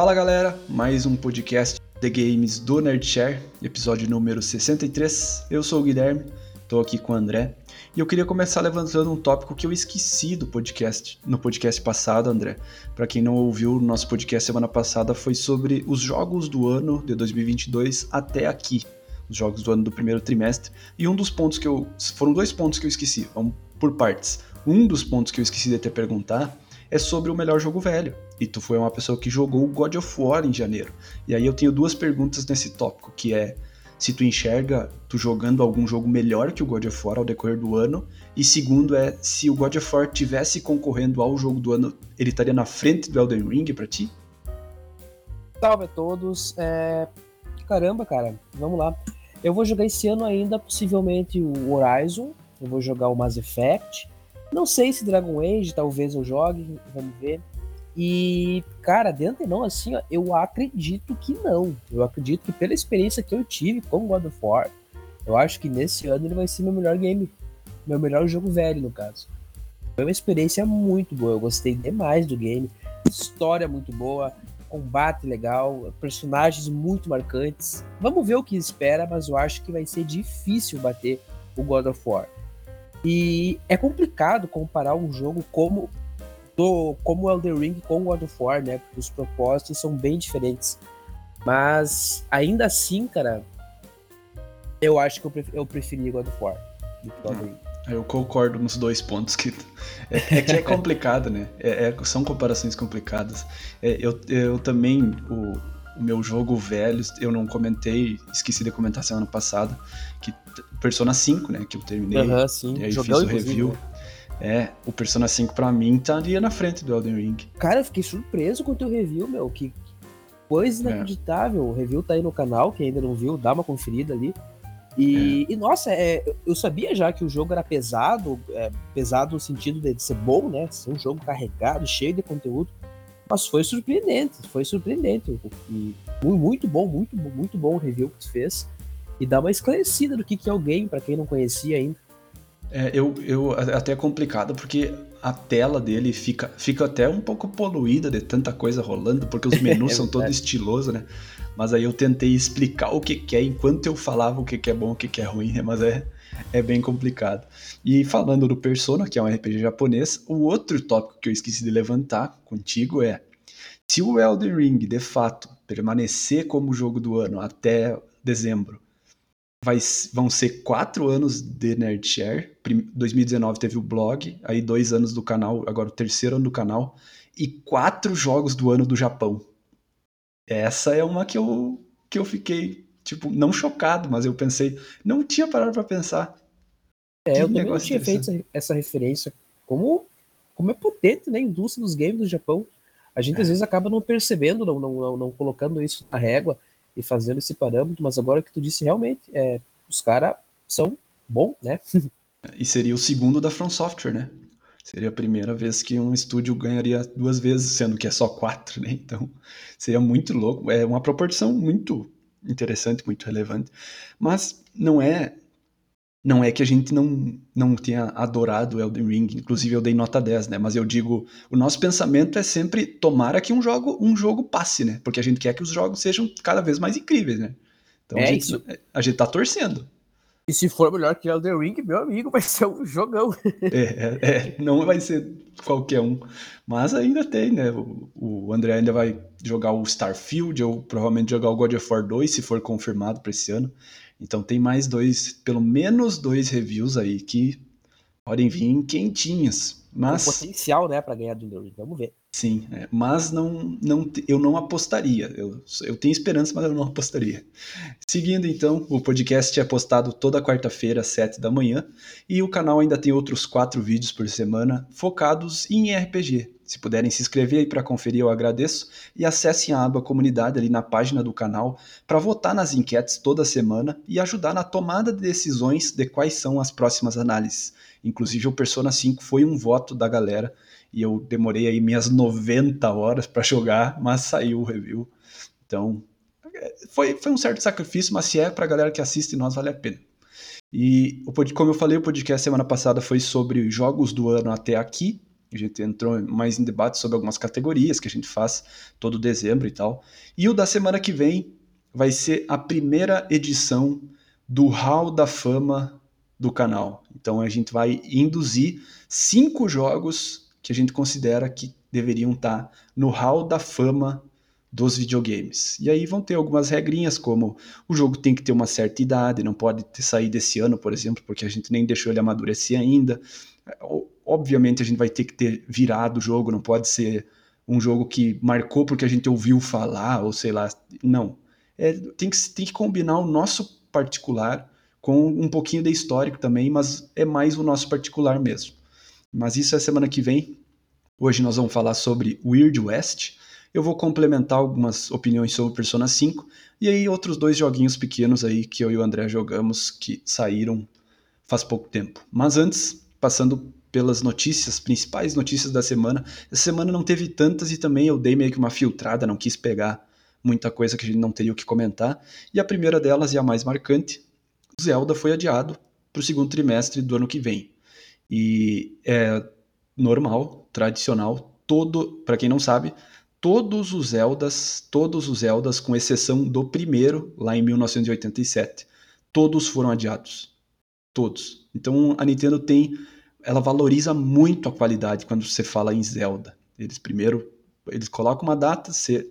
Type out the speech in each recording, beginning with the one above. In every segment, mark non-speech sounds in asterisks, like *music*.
Fala galera, mais um podcast The Games do Nerdshare, episódio número 63. Eu sou o Guilherme, estou aqui com o André e eu queria começar levantando um tópico que eu esqueci do podcast, no podcast passado, André. Para quem não ouviu, o nosso podcast semana passada foi sobre os jogos do ano de 2022 até aqui, os jogos do ano do primeiro trimestre. E um dos pontos que eu foram dois pontos que eu esqueci, vamos por partes. Um dos pontos que eu esqueci de até perguntar é sobre o melhor jogo velho. E tu foi uma pessoa que jogou God of War em janeiro. E aí eu tenho duas perguntas nesse tópico, que é se tu enxerga tu jogando algum jogo melhor que o God of War ao decorrer do ano, e segundo é se o God of War tivesse concorrendo ao jogo do ano, ele estaria na frente do Elden Ring para ti? Salve a todos. É... Caramba, cara, vamos lá. Eu vou jogar esse ano ainda, possivelmente, o Horizon. Eu vou jogar o Mass Effect. Não sei se Dragon Age, talvez eu jogue, vamos ver. E, cara, de antemão, assim, ó, eu acredito que não. Eu acredito que pela experiência que eu tive com God of War, eu acho que nesse ano ele vai ser meu melhor game. Meu melhor jogo velho, no caso. Foi uma experiência muito boa. Eu gostei demais do game. História muito boa, combate legal, personagens muito marcantes. Vamos ver o que espera, mas eu acho que vai ser difícil bater o God of War. E é complicado comparar um jogo como do como Elden Ring com God of War, né? Os propósitos são bem diferentes. Mas ainda assim, cara, eu acho que eu, preferi, eu preferi God of War do que Elden Ring. Eu concordo nos dois pontos que é, é que é complicado, né? É, é, são comparações complicadas. É, eu, eu também o meu jogo velho, eu não comentei, esqueci de comentar semana passada, que Persona 5, né, que eu terminei. Uhum, sim. E aí fiz o review. Né? É, o Persona 5 pra mim estaria na frente do Elden Ring. Cara, eu fiquei surpreso com o teu review, meu. Que coisa é. inacreditável. É. O review tá aí no canal, quem ainda não viu, dá uma conferida ali. E, é. e nossa, é, eu sabia já que o jogo era pesado, é, pesado no sentido de ser bom, né? Ser um jogo carregado, cheio de conteúdo. Mas foi surpreendente, foi surpreendente. E muito bom, muito bom, muito bom o review que tu fez. E dá uma esclarecida do que, que é o game, para quem não conhecia ainda. É, eu, eu até é complicado porque a tela dele fica, fica até um pouco poluída de tanta coisa rolando, porque os *laughs* menus é são todos estilosos, né? Mas aí eu tentei explicar o que, que é enquanto eu falava o que, que é bom, o que, que é ruim, né? Mas é, *laughs* é bem complicado. E falando do Persona, que é um RPG japonês, o outro tópico que eu esqueci de levantar contigo é se o Elden Ring de fato permanecer como jogo do ano até dezembro vai, vão ser quatro anos de Nerdshare. 2019 teve o blog, aí dois anos do canal, agora o terceiro ano do canal, e quatro jogos do ano do Japão. Essa é uma que eu, que eu fiquei, tipo, não chocado, mas eu pensei, não tinha parado para pensar. É, que eu também não tinha feito essa referência. Como, como é potente né, a indústria dos games do Japão. A gente é. às vezes acaba não percebendo, não, não, não, colocando isso na régua e fazendo esse parâmetro, mas agora que tu disse realmente, é, os caras são bons, né? *laughs* e seria o segundo da From Software, né? Seria a primeira vez que um estúdio ganharia duas vezes, sendo que é só quatro, né? Então, seria muito louco. É uma proporção muito interessante, muito relevante. Mas não é não é que a gente não, não tenha adorado Elden Ring, inclusive eu dei nota 10, né? Mas eu digo, o nosso pensamento é sempre tomara que um jogo, um jogo passe, né? Porque a gente quer que os jogos sejam cada vez mais incríveis, né? Então é a, gente, isso. a gente tá torcendo. E se for melhor que Elden Ring, meu amigo, vai ser um jogão. *laughs* É, é, não vai ser qualquer um. Mas ainda tem, né? O, o André ainda vai jogar o Starfield, ou provavelmente jogar o God of War 2, se for confirmado para esse ano. Então tem mais dois, pelo menos dois reviews aí que podem vir quentinhas. Mas... Tem potencial, né, para ganhar do Ring. Vamos ver. Sim, é, mas não, não, eu não apostaria. Eu, eu tenho esperança, mas eu não apostaria. Seguindo então, o podcast é postado toda quarta-feira às 7 da manhã e o canal ainda tem outros quatro vídeos por semana focados em RPG. Se puderem se inscrever aí para conferir, eu agradeço. E acessem a aba comunidade ali na página do canal para votar nas enquetes toda semana e ajudar na tomada de decisões de quais são as próximas análises. Inclusive, o Persona 5 foi um voto da galera e eu demorei aí minhas 90 horas para jogar, mas saiu o review. Então, foi, foi um certo sacrifício, mas se é para a galera que assiste nós, vale a pena. E, como eu falei, o podcast semana passada foi sobre jogos do ano até aqui, A gente entrou mais em debate sobre algumas categorias que a gente faz todo dezembro e tal. E o da semana que vem vai ser a primeira edição do Hall da Fama do canal. Então a gente vai induzir cinco jogos que a gente considera que deveriam estar no Hall da Fama dos videogames. E aí vão ter algumas regrinhas, como o jogo tem que ter uma certa idade, não pode ter saído esse ano, por exemplo, porque a gente nem deixou ele amadurecer ainda. Obviamente a gente vai ter que ter virado o jogo, não pode ser um jogo que marcou porque a gente ouviu falar, ou sei lá. Não. É, tem, que, tem que combinar o nosso particular com um pouquinho de histórico também, mas é mais o nosso particular mesmo. Mas isso é semana que vem. Hoje nós vamos falar sobre Weird West, eu vou complementar algumas opiniões sobre Persona 5 e aí outros dois joguinhos pequenos aí que eu e o André jogamos que saíram faz pouco tempo. Mas antes, passando pelas notícias, principais notícias da semana. Essa semana não teve tantas e também eu dei meio que uma filtrada, não quis pegar muita coisa que a gente não teria o que comentar. E a primeira delas e a mais marcante, Zelda foi adiado para o segundo trimestre do ano que vem. E é normal, tradicional, todo, para quem não sabe, todos os Zeldas, todos os Zeldas, com exceção do primeiro, lá em 1987, todos foram adiados. Todos. Então a Nintendo tem. Ela valoriza muito a qualidade quando você fala em Zelda. Eles primeiro. Eles colocam uma data, você,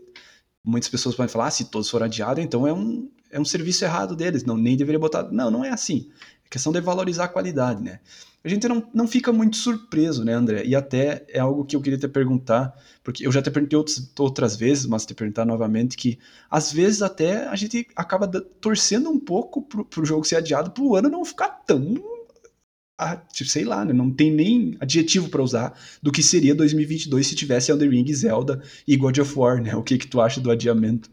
muitas pessoas podem falar, ah, se todos foram adiados, então é um, é um serviço errado deles, não nem deveria botar. Não, não é assim. É questão de valorizar a qualidade, né? A gente não, não fica muito surpreso, né, André? E até é algo que eu queria te perguntar, porque eu já te perguntei outros, outras vezes, mas te perguntar novamente, que às vezes até a gente acaba torcendo um pouco pro, pro jogo ser adiado, pro ano não ficar tão. Ah, tipo, sei lá, né? Não tem nem adjetivo para usar do que seria 2022 se tivesse Elden Ring, Zelda e God of War, né? O que que tu acha do adiamento?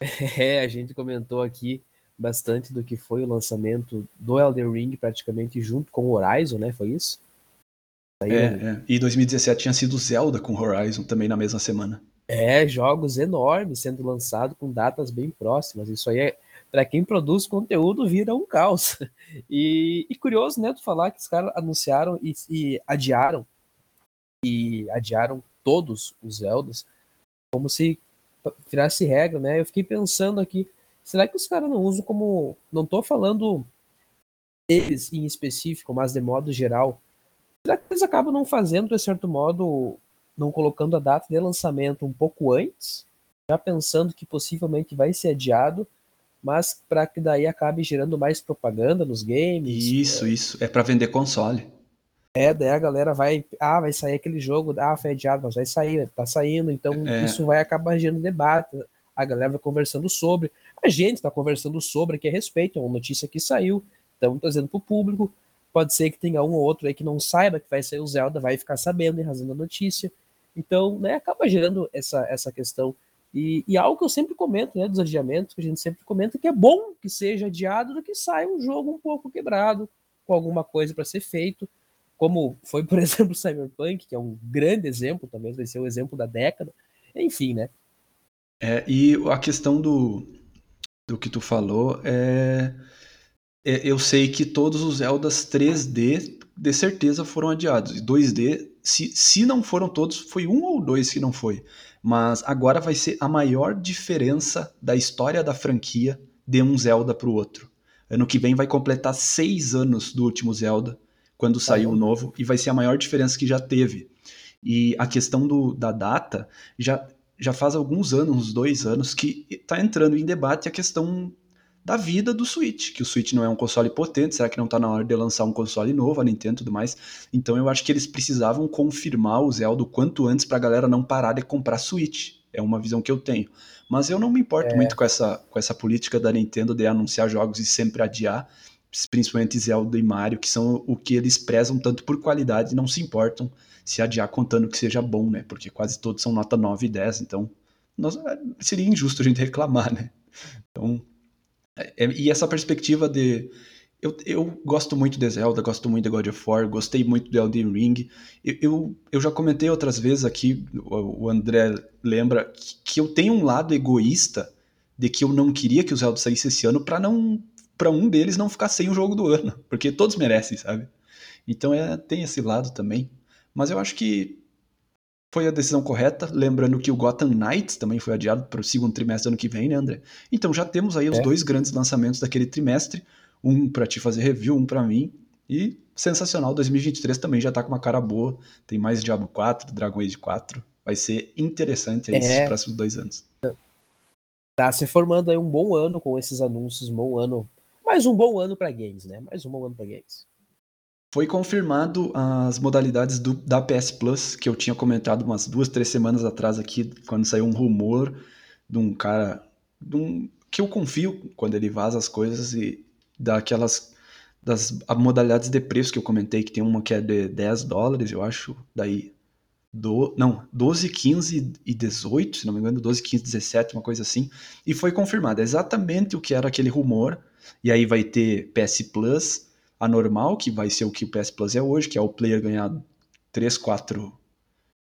*laughs* É, a gente comentou aqui bastante do que foi o lançamento do Elden Ring, praticamente junto com o Horizon, né? Foi isso? Aí, é, é, E 2017 tinha sido Zelda com Horizon também na mesma semana. É, jogos enormes sendo lançados com datas bem próximas. Isso aí é, para quem produz conteúdo, vira um caos. *laughs* E, e curioso, né, tu falar que os caras anunciaram e, e adiaram e adiaram todos os Zeldas como se virasse regra, né? Eu fiquei pensando aqui, Será que os caras não usam como. Não tô falando eles em específico, mas de modo geral. Será que eles acabam não fazendo, de certo modo, não colocando a data de lançamento um pouco antes, já pensando que possivelmente vai ser adiado, mas para que daí acabe gerando mais propaganda nos games? Isso, é... isso. É para vender console. É, daí a galera vai. Ah, vai sair aquele jogo, ah, foi adiado, mas vai sair, tá saindo, então é. isso vai acabar gerando debate. A galera vai conversando sobre. A gente está conversando sobre aqui a respeito, é uma notícia que saiu, estamos trazendo para o público. Pode ser que tenha um ou outro aí que não saiba que vai sair o Zelda, vai ficar sabendo em razão da notícia. Então, né, acaba gerando essa, essa questão. E, e algo que eu sempre comento, né, dos adiamentos, que a gente sempre comenta, que é bom que seja adiado do que saia um jogo um pouco quebrado, com alguma coisa para ser feito, como foi, por *laughs* exemplo, o Cyberpunk, que é um grande exemplo, também vai ser o exemplo da década. Enfim, né? É, e a questão do, do que tu falou, é, é, eu sei que todos os Zeldas 3D de certeza foram adiados. E 2D, se, se não foram todos, foi um ou dois que não foi. Mas agora vai ser a maior diferença da história da franquia de um Zelda para o outro. Ano que vem vai completar seis anos do último Zelda, quando tá saiu o novo, e vai ser a maior diferença que já teve. E a questão do, da data já já faz alguns anos, uns dois anos, que está entrando em debate a questão da vida do Switch, que o Switch não é um console potente, será que não está na hora de lançar um console novo, a Nintendo e tudo mais? Então eu acho que eles precisavam confirmar o Zelda o quanto antes para a galera não parar de comprar Switch. É uma visão que eu tenho. Mas eu não me importo é. muito com essa, com essa política da Nintendo de anunciar jogos e sempre adiar, principalmente Zelda e Mario, que são o que eles prezam tanto por qualidade e não se importam se adiar contando que seja bom, né? Porque quase todos são nota 9 e 10, então nós, é, seria injusto a gente *laughs* reclamar, né? Então, é, e essa perspectiva de. Eu, eu gosto muito de Zelda, gosto muito de God of War, gostei muito de Elden Ring. Eu, eu, eu já comentei outras vezes aqui, o, o André lembra, que, que, eu tenho um lado egoísta de que eu não queria que o Zelda saísse esse ano para não para um deles não ficar sem o jogo do ano, *laughs* porque todos merecem, sabe? Então é, tem esse lado também. Mas eu acho que foi a decisão correta, lembrando que o Gotham Knights também foi adiado para o segundo trimestre do ano que vem, né, André? Então já temos aí é. os dois grandes lançamentos daquele trimestre, um para te fazer review, um para mim, e sensacional, 2023 também já tá com uma cara boa, tem mais Diablo 4, Dragon Age 4, vai ser interessante aí é. esses próximos dois anos. Tá se formando aí um bom ano com esses anúncios, um bom ano, mais um bom ano para games, né? Mais um bom ano para games. Foi confirmado as modalidades do, da PS Plus, que eu tinha comentado umas duas, três semanas atrás aqui, quando saiu um rumor de um cara de um, que eu confio quando ele vaza as coisas e daquelas das modalidades de preço que eu comentei, que tem uma que é de 10 dólares, eu acho, daí do, não, 12, 15 e 18, se não me engano, 12, 15, 17, uma coisa assim, e foi confirmado. Exatamente o que era aquele rumor, e aí vai ter PS Plus, a normal, que vai ser o que o PS Plus é hoje, que é o player ganhar 3, 4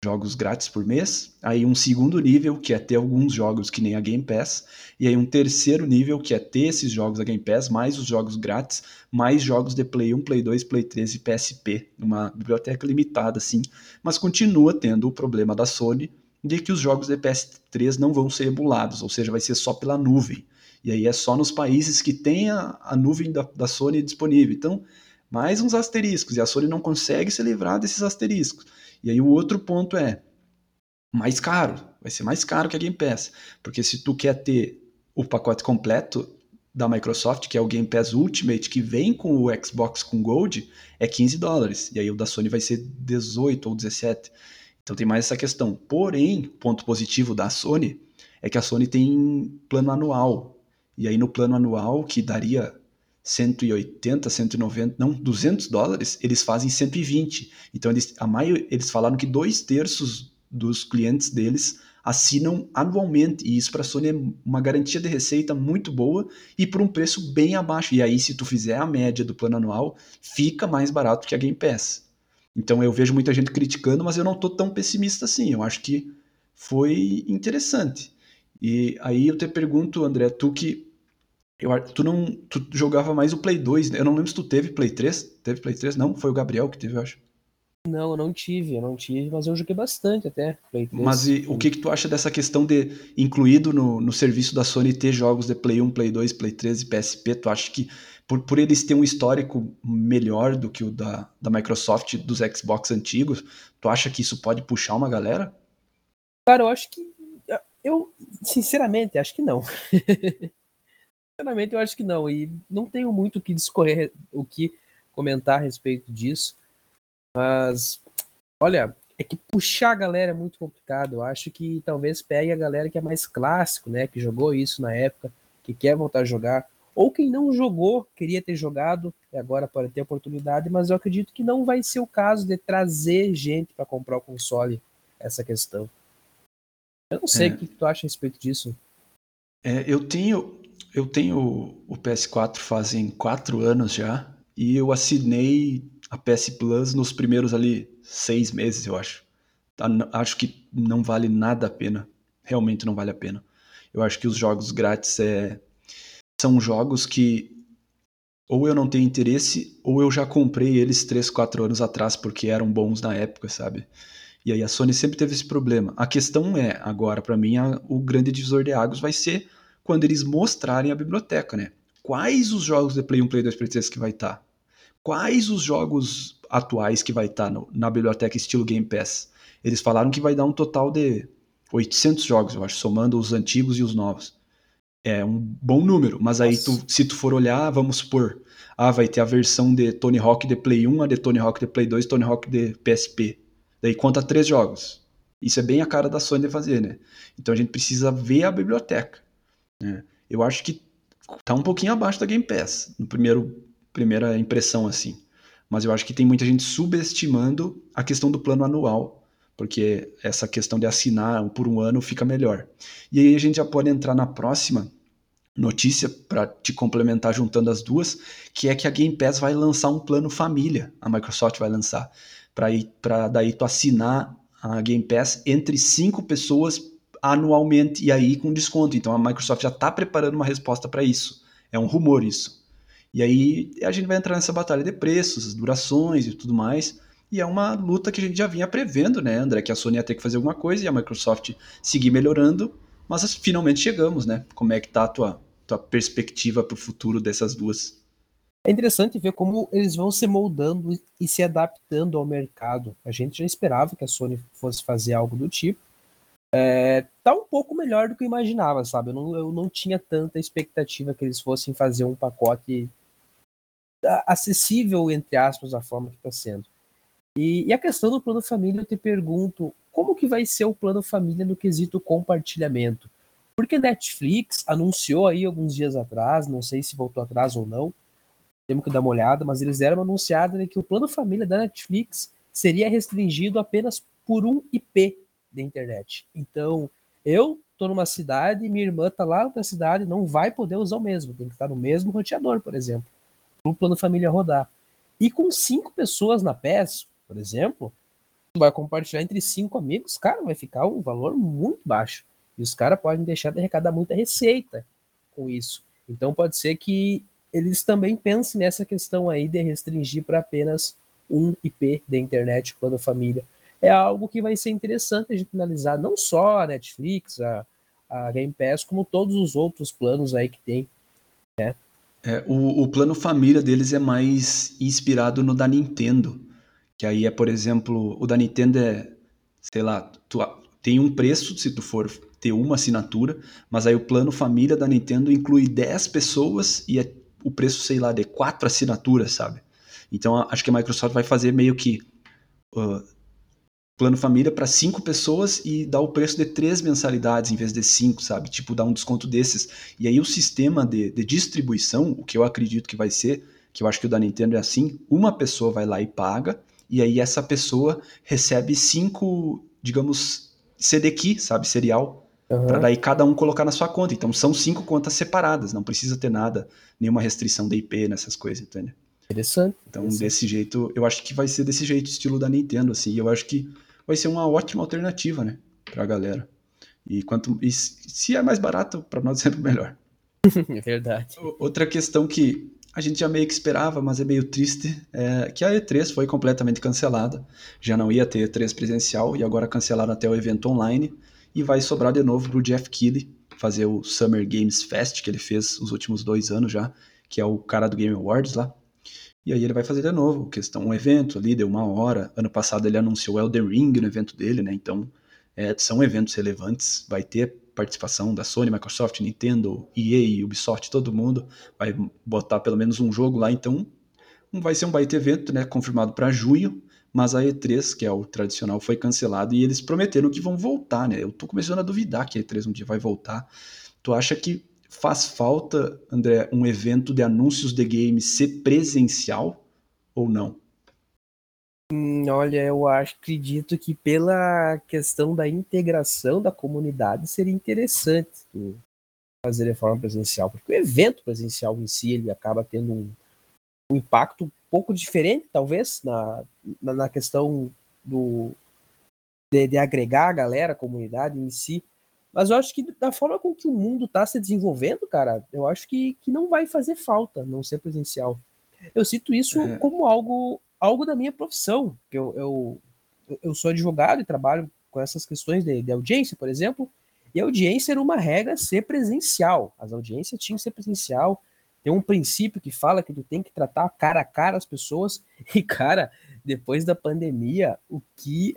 jogos grátis por mês. Aí um segundo nível, que é ter alguns jogos que nem a Game Pass. E aí um terceiro nível, que é ter esses jogos da Game Pass, mais os jogos grátis, mais jogos de Play 1, Play 2, Play 3 e PSP. Uma biblioteca limitada, assim. Mas continua tendo o problema da Sony de que os jogos de PS3 não vão ser emulados, ou seja, vai ser só pela nuvem. E aí é só nos países que tem a, a nuvem da, da Sony disponível. Então, mais uns asteriscos. E a Sony não consegue se livrar desses asteriscos. E aí o outro ponto é mais caro. Vai ser mais caro que a Game Pass. Porque se tu quer ter o pacote completo da Microsoft, que é o Game Pass Ultimate, que vem com o Xbox com Gold, é 15 dólares. E aí o da Sony vai ser 18 ou 17. Então tem mais essa questão. Porém, ponto positivo da Sony é que a Sony tem plano anual. E aí no plano anual, que daria 180, 190, não, 200 dólares, eles fazem 120. Então eles, a maio, eles falaram que dois terços dos clientes deles assinam anualmente, e isso para a Sony é uma garantia de receita muito boa e por um preço bem abaixo. E aí, se tu fizer a média do plano anual, fica mais barato que a Game Pass. Então eu vejo muita gente criticando, mas eu não estou tão pessimista assim. Eu acho que foi interessante. E aí eu te pergunto, André, tu que eu, tu não tu jogava mais o Play 2, né? eu não lembro se tu teve Play 3, teve Play 3? Não, foi o Gabriel que teve, eu acho. Não, eu não tive, eu não tive, mas eu joguei bastante até Play 3. Mas e, o que que tu acha dessa questão de incluído no, no serviço da Sony ter jogos de Play 1, Play 2, Play 3 e PSP, tu acha que por, por eles terem um histórico melhor do que o da, da Microsoft dos Xbox antigos, tu acha que isso pode puxar uma galera? Cara, eu acho que eu, sinceramente, acho que não. *laughs* sinceramente, eu acho que não. E não tenho muito o que discorrer, o que comentar a respeito disso. Mas, olha, é que puxar a galera é muito complicado. Eu acho que talvez pegue a galera que é mais clássico, né? Que jogou isso na época, que quer voltar a jogar. Ou quem não jogou, queria ter jogado, e agora pode ter oportunidade, mas eu acredito que não vai ser o caso de trazer gente para comprar o console, essa questão. Eu não sei é. o que tu acha a respeito disso. É, eu tenho eu tenho o PS4 fazem quatro anos já e eu assinei a PS Plus nos primeiros ali seis meses, eu acho. Tá, acho que não vale nada a pena. Realmente não vale a pena. Eu acho que os jogos grátis é, são jogos que ou eu não tenho interesse ou eu já comprei eles três, quatro anos atrás porque eram bons na época, sabe? E aí a Sony sempre teve esse problema. A questão é, agora, para mim, a, o grande divisor de águas vai ser quando eles mostrarem a biblioteca, né? Quais os jogos de Play 1, Play 2, Play 3 que vai estar? Tá? Quais os jogos atuais que vai estar tá na biblioteca estilo Game Pass? Eles falaram que vai dar um total de 800 jogos, eu acho, somando os antigos e os novos. É um bom número, mas aí tu, se tu for olhar, vamos supor, ah, vai ter a versão de Tony Hawk de Play 1, a de Tony Hawk de Play 2, Tony Hawk de PSP. Daí conta três jogos. Isso é bem a cara da Sony de fazer, né? Então a gente precisa ver a biblioteca. Né? Eu acho que tá um pouquinho abaixo da Game Pass, no primeiro primeira impressão assim. Mas eu acho que tem muita gente subestimando a questão do plano anual, porque essa questão de assinar por um ano fica melhor. E aí a gente já pode entrar na próxima notícia para te complementar juntando as duas, que é que a Game Pass vai lançar um plano família. A Microsoft vai lançar para daí tu assinar a Game Pass entre cinco pessoas anualmente e aí com desconto. Então a Microsoft já está preparando uma resposta para isso. É um rumor isso. E aí a gente vai entrar nessa batalha de preços, durações e tudo mais. E é uma luta que a gente já vinha prevendo, né, André? Que a Sony ia ter que fazer alguma coisa e a Microsoft seguir melhorando. Mas finalmente chegamos, né? Como é que tá a tua, tua perspectiva para o futuro dessas duas? É interessante ver como eles vão se moldando e se adaptando ao mercado. A gente já esperava que a Sony fosse fazer algo do tipo. É, tá um pouco melhor do que eu imaginava, sabe? Eu não, eu não tinha tanta expectativa que eles fossem fazer um pacote acessível, entre aspas, da forma que está sendo. E, e, a questão do plano família, eu te pergunto, como que vai ser o plano família no quesito compartilhamento? Porque Netflix anunciou aí alguns dias atrás, não sei se voltou atrás ou não, temos que dar uma olhada, mas eles deram uma anunciada de que o plano família da Netflix seria restringido apenas por um IP da internet. Então, eu tô numa cidade, minha irmã tá lá na cidade, não vai poder usar o mesmo, tem que estar no mesmo roteador, por exemplo o plano família rodar. E com cinco pessoas na PES, por exemplo, vai compartilhar entre cinco amigos, cara, vai ficar um valor muito baixo. E os caras podem deixar de arrecadar muita receita com isso. Então pode ser que eles também pensem nessa questão aí de restringir para apenas um IP da internet plano família. É algo que vai ser interessante a gente analisar, não só a Netflix, a, a Game Pass, como todos os outros planos aí que tem. Né? É, o, o plano família deles é mais inspirado no da Nintendo. Que aí é, por exemplo, o da Nintendo é, sei lá, tu, tem um preço se tu for ter uma assinatura, mas aí o plano família da Nintendo inclui 10 pessoas e é o preço, sei lá, de quatro assinaturas, sabe? Então acho que a Microsoft vai fazer meio que uh, plano família para cinco pessoas e dar o preço de três mensalidades em vez de cinco, sabe? Tipo, dar um desconto desses. E aí o sistema de, de distribuição, o que eu acredito que vai ser, que eu acho que o da Nintendo é assim, uma pessoa vai lá e paga, e aí essa pessoa recebe cinco, digamos, CD key, sabe? Serial. Uhum. Para daí cada um colocar na sua conta. Então são cinco contas separadas, não precisa ter nada, nenhuma restrição de IP nessas coisas, entende? Interessante. Então, interessante. desse jeito, eu acho que vai ser desse jeito, estilo da Nintendo, assim. Eu acho que vai ser uma ótima alternativa, né, para a galera. E quanto e se é mais barato, para nós *laughs* é sempre melhor. É verdade. Outra questão que a gente já meio que esperava, mas é meio triste, é que a E3 foi completamente cancelada. Já não ia ter E3 presencial e agora cancelaram até o evento online e vai sobrar de novo pro Jeff Keighley fazer o Summer Games Fest que ele fez os últimos dois anos já, que é o cara do Game Awards lá. E aí ele vai fazer de novo, questão um evento ali, deu uma hora. Ano passado ele anunciou Elden Ring no evento dele, né? Então é, são eventos relevantes, vai ter participação da Sony, Microsoft, Nintendo, EA, Ubisoft, todo mundo vai botar pelo menos um jogo lá, então vai ser um baita evento, né, confirmado para junho, mas a E3, que é o tradicional, foi cancelado e eles prometeram que vão voltar, né? Eu tô começando a duvidar que a E3 um dia vai voltar. Tu acha que faz falta, André, um evento de anúncios de games ser presencial ou não? Hum, olha, eu acredito que pela questão da integração da comunidade seria interessante fazer de forma presencial, porque o evento presencial em si ele acaba tendo um, um impacto um pouco diferente, talvez, na, na, na questão do de, de, agregar a galera, a comunidade em si. Mas eu acho que da forma com que o mundo está se desenvolvendo, cara, eu acho que, que não vai fazer falta não ser presencial. Eu cito isso é. como algo, algo da minha profissão. Eu, eu, eu sou advogado e trabalho com essas questões de, de audiência, por exemplo, e a audiência era uma regra ser presencial. As audiências tinham que ser presencial. Tem um princípio que fala que tu tem que tratar cara a cara as pessoas. *laughs* E, cara, depois da pandemia, o que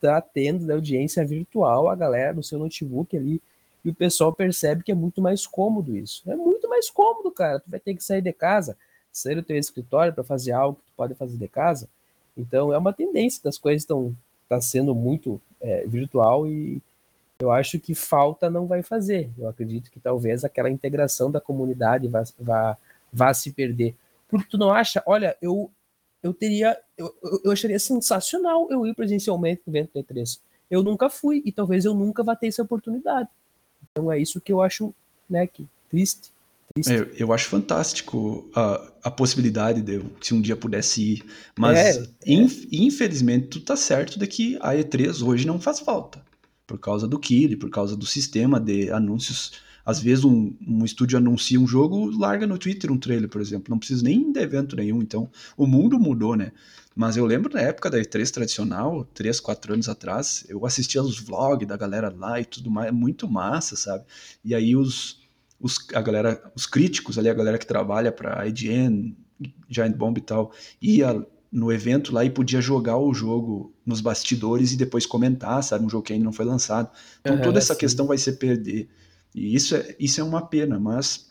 tá tendo da audiência virtual, a galera no seu notebook ali, e o pessoal percebe que é muito mais cômodo isso. É muito mais cômodo, cara. Tu vai ter que sair de casa, sair do teu escritório para fazer algo que tu pode fazer de casa. Então é uma tendência das coisas estão tá sendo muito é, virtual e eu acho que falta não vai fazer. Eu acredito que talvez aquela integração da comunidade vá, vá, vá se perder. Porque tu não acha, olha, eu eu teria, eu, eu acharia sensacional eu ir presencialmente no evento D3. Eu nunca fui e talvez eu nunca vá ter essa oportunidade. Então é isso que eu acho, né, que triste. triste. Eu, eu, acho fantástico a, a possibilidade de eu, se um dia pudesse ir, mas é, inf, é. infelizmente tu tá certo de que a E3 hoje não faz falta, por causa do Kili, por causa do sistema de anúncios às vezes um, um estúdio anuncia um jogo, larga no Twitter um trailer, por exemplo. Não precisa nem de evento nenhum. Então, o mundo mudou, né? Mas eu lembro na época da E3 tradicional, 3, 4 anos atrás, eu assistia os vlogs da galera lá e tudo mais, muito massa, sabe? E aí os, os, a galera, os críticos ali, a galera que trabalha para IGN, Giant Bomb e tal, ia no evento lá e podia jogar o jogo nos bastidores e depois comentar, sabe? Um jogo que ainda não foi lançado. Então uhum, toda essa sim. questão vai ser perder. E isso é, isso é uma pena, mas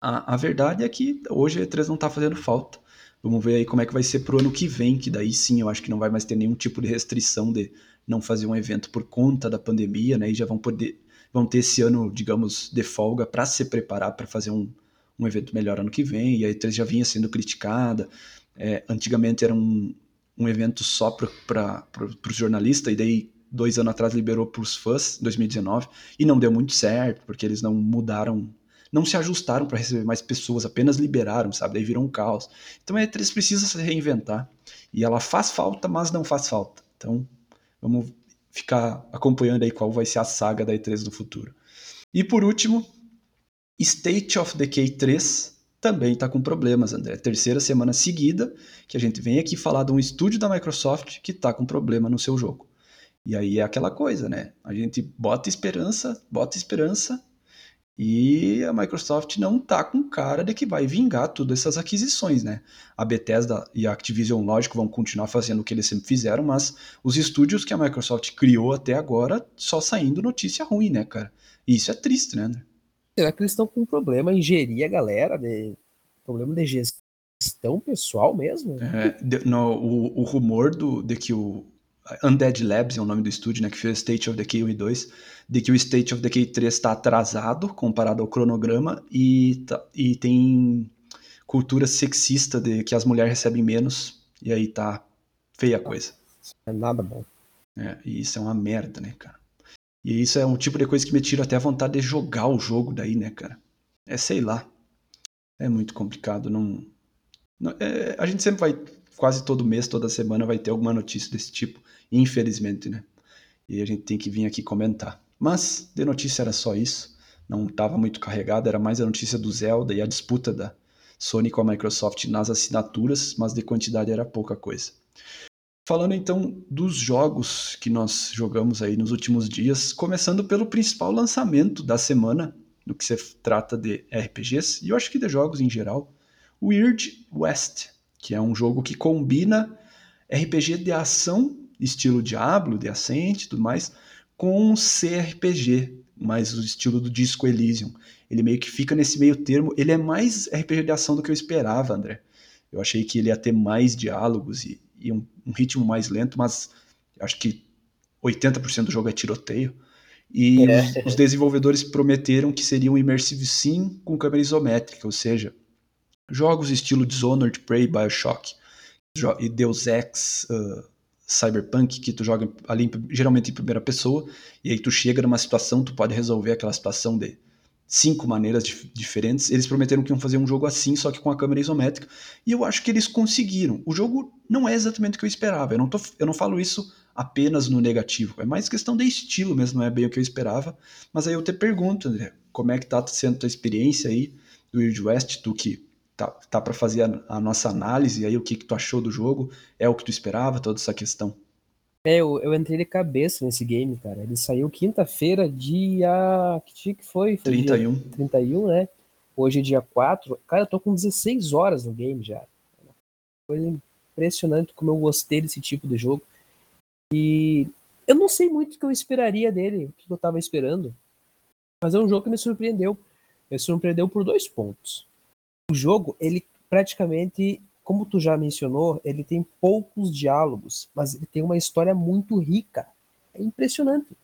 a, a verdade é que hoje a E3 não está fazendo falta. Vamos ver aí como é que vai ser pro ano que vem, que daí sim eu acho que não vai mais ter nenhum tipo de restrição de não fazer um evento por conta da pandemia, né? E já vão poder vão ter esse ano, digamos, de folga para se preparar para fazer um, um evento melhor ano que vem. E a E3 já vinha sendo criticada. É, antigamente era um, um evento só para os jornalistas, e daí dois anos atrás liberou para os fãs, 2019, e não deu muito certo, porque eles não mudaram não se ajustaram para receber mais pessoas, apenas liberaram, sabe? Daí virou um caos. Então a E3 precisa se reinventar. E ela faz falta, mas não faz falta. Então vamos ficar acompanhando aí qual vai ser a saga da E3 do futuro. E por último, State of Decay 3 também está com problemas, André. Terceira semana seguida que a gente vem aqui falar de um estúdio da Microsoft que está com problema no seu jogo. E aí é aquela coisa, né? A gente bota esperança, bota esperança e a Microsoft não tá com cara de que vai vingar todas essas aquisições, né? A Bethesda e a Activision, lógico, vão continuar fazendo o que eles sempre fizeram, mas os estúdios que a Microsoft criou até agora só saindo notícia ruim, né, cara? E isso é triste, né, André? Será que eles estão com problema em gerir a galera? De... Problema de gestão pessoal mesmo? É, de, no, o, o rumor do, de que o, Undead Labs é o nome do estúdio, né, que fez State of Decay 1 e 2, de que o State of Decay 3 está atrasado comparado ao cronograma e, tá, e tem cultura sexista de que as mulheres recebem menos e aí tá feia a coisa. É nada bom. É, e isso é uma merda, né, cara? E isso é um tipo de coisa que me tira até a vontade de jogar o jogo daí, né, cara? É, sei lá. É muito complicado, não... não é, a gente sempre vai, quase todo mês, toda semana, vai ter alguma notícia desse tipo infelizmente, né? E a gente tem que vir aqui comentar. Mas de notícia era só isso, não estava muito carregado, era mais a notícia do Zelda e a disputa da Sony com a Microsoft nas assinaturas, mas de quantidade era pouca coisa. Falando então dos jogos que nós jogamos aí nos últimos dias, começando pelo principal lançamento da semana, no que se trata de RPGs, e eu acho que de jogos em geral, Weird West, que é um jogo que combina RPG de ação estilo Diablo, de Ascent e tudo mais, com um CRPG, mais o estilo do Disco Elysium. Ele meio que fica nesse meio termo. Ele é mais RPG de ação do que eu esperava, André. Eu achei que ele ia ter mais diálogos e, e um, um, ritmo mais lento, mas acho que 80% do jogo é tiroteio. E é. Os, os, desenvolvedores prometeram que seria um Immersive Sim com câmera isométrica, ou seja, jogos estilo Dishonored, Prey, Bioshock e Deus Ex, uh, cyberpunk que tu joga ali geralmente em primeira pessoa e aí tu chega numa situação, tu pode resolver aquela situação de cinco maneiras dif diferentes. Eles prometeram que iam fazer um jogo assim, só que com a câmera isométrica, e eu acho que eles conseguiram. O jogo não é exatamente o que eu esperava. Eu não, tô, eu não falo isso apenas no negativo, é mais questão de estilo mesmo, não é bem o que eu esperava. Mas aí eu te pergunto, André, como é que tá sendo tua experiência aí do Weird West, tu que tá, tá para fazer a, a, nossa análise, aí o que, que tu achou do jogo, é o que tu esperava, toda essa questão? É, eu, eu entrei de cabeça nesse game, cara. Ele saiu quinta-feira, dia. Que dia que foi? foi 31. Dia 31, né? Hoje é dia 4. Cara, eu tô com 16 horas no game já. Coisa impressionante como eu gostei desse tipo de jogo. E eu não sei muito o que eu esperaria dele, o que eu tava esperando. Mas é um jogo que me surpreendeu. Me surpreendeu por dois pontos o jogo, ele praticamente, como tu já mencionou, ele tem poucos diálogos, mas ele tem uma história muito rica. É impressionante.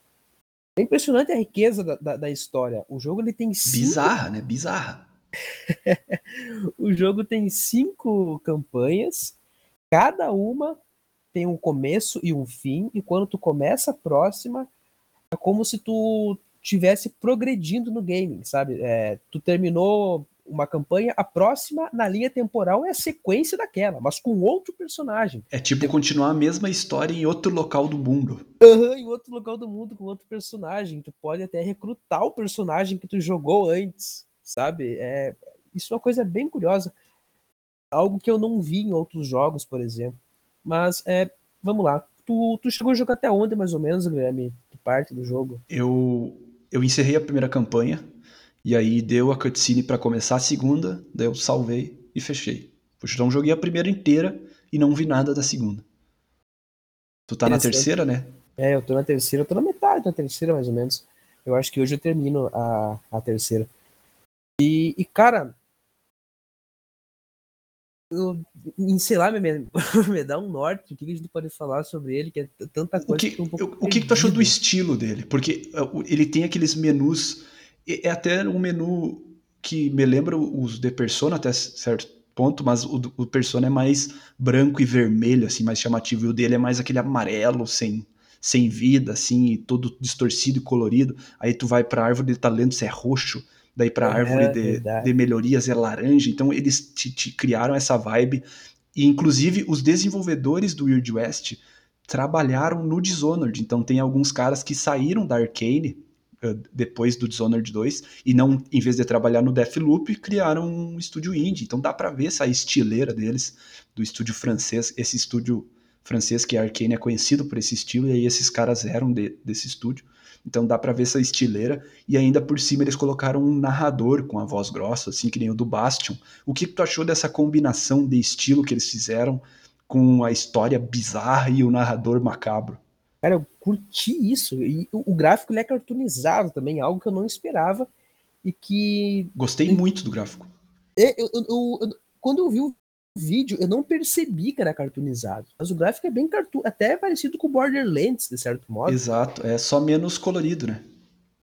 É impressionante a riqueza da, da, da história. O jogo ele tem cinco... Bizarra, né? Bizarra. *laughs* o jogo tem cinco campanhas, cada uma tem um começo e um fim, e quando tu começa a próxima, é como se tu tivesse progredindo no game, sabe? É, tu terminou uma campanha, a próxima na linha temporal é a sequência daquela, mas com outro personagem. É tipo continuar a mesma história em outro local do mundo. Uhum, em outro local do mundo, com outro personagem. Tu pode até recrutar o personagem que tu jogou antes, sabe? É, isso é uma coisa bem curiosa. Algo que eu não vi em outros jogos, por exemplo. Mas é, vamos lá. Tu, tu chegou a jogar até onde, mais ou menos, Guilherme? Que parte do jogo? Eu, eu encerrei a primeira campanha, e aí deu a cutscene para começar a segunda, daí eu salvei e fechei. Então joguei a primeira inteira e não vi nada da segunda. Tu tá na terceira, né? É, eu tô na terceira, eu tô na metade da terceira, mais ou menos. Eu acho que hoje eu termino a, a terceira. E, e cara, eu, sei lá, me, *laughs* me dá um norte, o que a gente pode falar sobre ele, que é tanta coisa. O que, que um o que, que tu achou do estilo dele? Porque uh, ele tem aqueles menus, é até um menu que me lembra os de Persona até certo ponto, mas o, o Persona é mais branco e vermelho, assim, mais chamativo, e o dele é mais aquele amarelo, sem, sem vida, assim, todo distorcido e colorido. Aí tu vai pra árvore de talentos, é roxo, daí pra é, árvore de, de, melhorias é laranja, então eles te, te, criaram essa vibe, e inclusive os desenvolvedores do Weird West trabalharam no Dishonored, então tem alguns caras que saíram da Arcane depois do Dishonored 2 e não, em vez de trabalhar no Deathloop, criaram um estúdio indie. Então dá para ver essa estileira deles, do estúdio francês, esse estúdio francês que a Arkane é conhecido por esse estilo, e aí esses caras eram de, desse estúdio. Então dá para ver essa estileira e ainda por cima eles colocaram um narrador com a voz grossa, assim que nem o do Bastion. O que, que tu achou dessa combinação de estilo que eles fizeram com a história bizarra e o narrador macabro? Cara, eu curti isso. E o, o gráfico ele é cartoonizado também, algo que eu não esperava. E que. Gostei muito do gráfico. É, eu, eu, eu, quando eu vi o vídeo, eu não percebi que era cartoonizado. Mas o gráfico é bem cartoon, até parecido com Borderlands, de certo modo. Exato, é só menos colorido, né?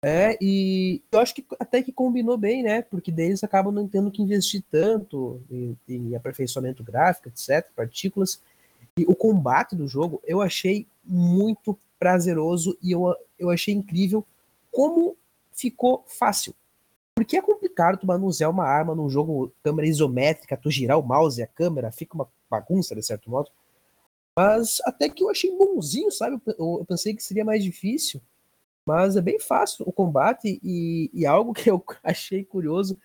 É, e eu acho que até que combinou bem, né? Porque daí eles acabam não tendo que investir tanto em, em aperfeiçoamento gráfico, etc., partículas. E o combate do jogo eu achei muito prazeroso e eu, eu achei incrível como ficou fácil. Porque é complicado tu manusear uma arma num jogo câmera isométrica, tu girar o mouse e a câmera, fica uma bagunça de certo modo. Mas até que eu achei bonzinho, sabe? Eu, eu pensei que seria mais difícil. Mas é bem fácil o combate e, e algo que eu *laughs* achei curioso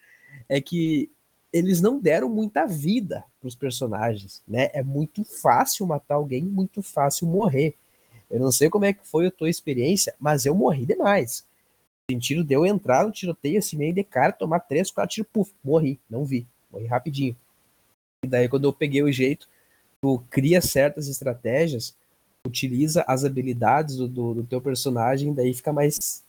é que eles não deram muita vida para os personagens, né? É muito fácil matar alguém, muito fácil morrer. Eu não sei como é que foi a tua experiência, mas eu morri demais. Sentido de eu entrar no tiroteio assim meio de cara, tomar três, quatro tiros, puf, morri, não vi, morri rapidinho. E daí quando eu peguei o jeito, tu cria certas estratégias, utiliza as habilidades do, do, do teu personagem, daí fica mais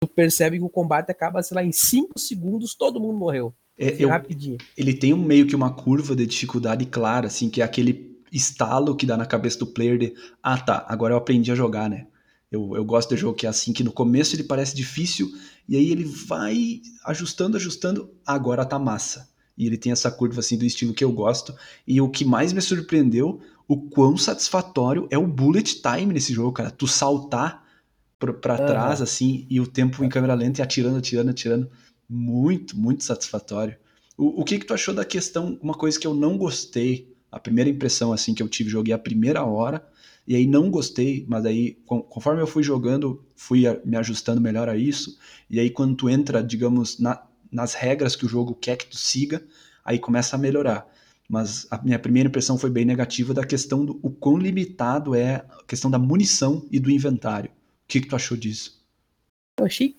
tu percebe que o combate acaba, sei lá, em cinco segundos todo mundo morreu. É, eu, rapidinho. Ele tem um, meio que uma curva de dificuldade clara, assim, que é aquele estalo que dá na cabeça do player de ah tá, agora eu aprendi a jogar, né? Eu, eu gosto de jogo que é assim, que no começo ele parece difícil, e aí ele vai ajustando, ajustando, agora tá massa. E ele tem essa curva assim do estilo que eu gosto. E o que mais me surpreendeu, o quão satisfatório é o bullet time nesse jogo, cara. Tu saltar para trás, assim, e o tempo em câmera lenta e atirando, atirando, atirando muito, muito satisfatório. O, o que que tu achou da questão, uma coisa que eu não gostei, a primeira impressão assim que eu tive, joguei a primeira hora, e aí não gostei, mas aí conforme eu fui jogando, fui me ajustando melhor a isso, e aí quando tu entra, digamos, na, nas regras que o jogo quer que tu siga, aí começa a melhorar. Mas a minha primeira impressão foi bem negativa da questão do o quão limitado é a questão da munição e do inventário. O que, que tu achou disso? Eu achei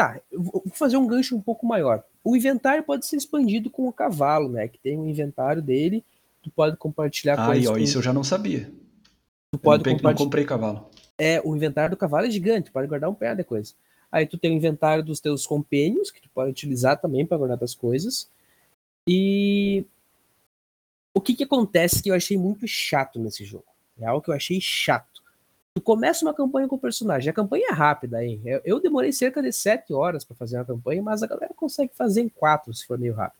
Tá, vou fazer um gancho um pouco maior. O inventário pode ser expandido com o cavalo, né? Que tem um inventário dele, tu pode compartilhar ah, coisas. Ah, com... isso eu já não sabia. Tu pode não, não comprei cavalo. É, o inventário do cavalo é gigante, pode guardar um pé de coisa. Aí tu tem o inventário dos teus compênios, que tu pode utilizar também para guardar as coisas. E o que que acontece que eu achei muito chato nesse jogo? É algo que eu achei chato. Tu começa uma campanha com o personagem. A campanha é rápida, hein? Eu, demorei cerca de sete horas para fazer uma campanha, mas a galera consegue fazer em quatro se for meio rápido.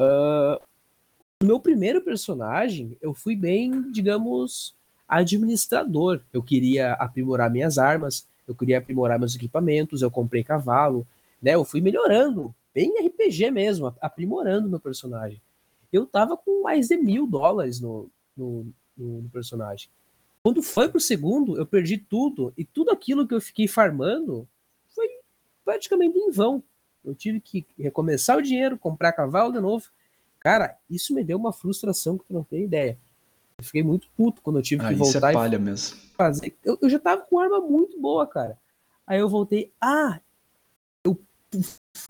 Uh, no meu primeiro personagem, eu fui bem, digamos, administrador. Eu queria aprimorar minhas armas, eu queria aprimorar meus equipamentos, eu comprei cavalo, né? Eu fui melhorando, bem RPG mesmo, aprimorando meu personagem. Eu tava com mais de mil dólares no, no, no personagem. Quando foi pro segundo, eu perdi tudo. E tudo aquilo que eu fiquei farmando foi praticamente em vão. Eu tive que recomeçar o dinheiro, comprar cavalo de novo. Cara, isso me deu uma frustração que tu não tem ideia. Eu fiquei muito puto quando eu tive ah, que voltar. Isso é palha mesmo. Fazer. Eu, eu já tava com arma muito boa, cara. Aí eu voltei. Ah, eu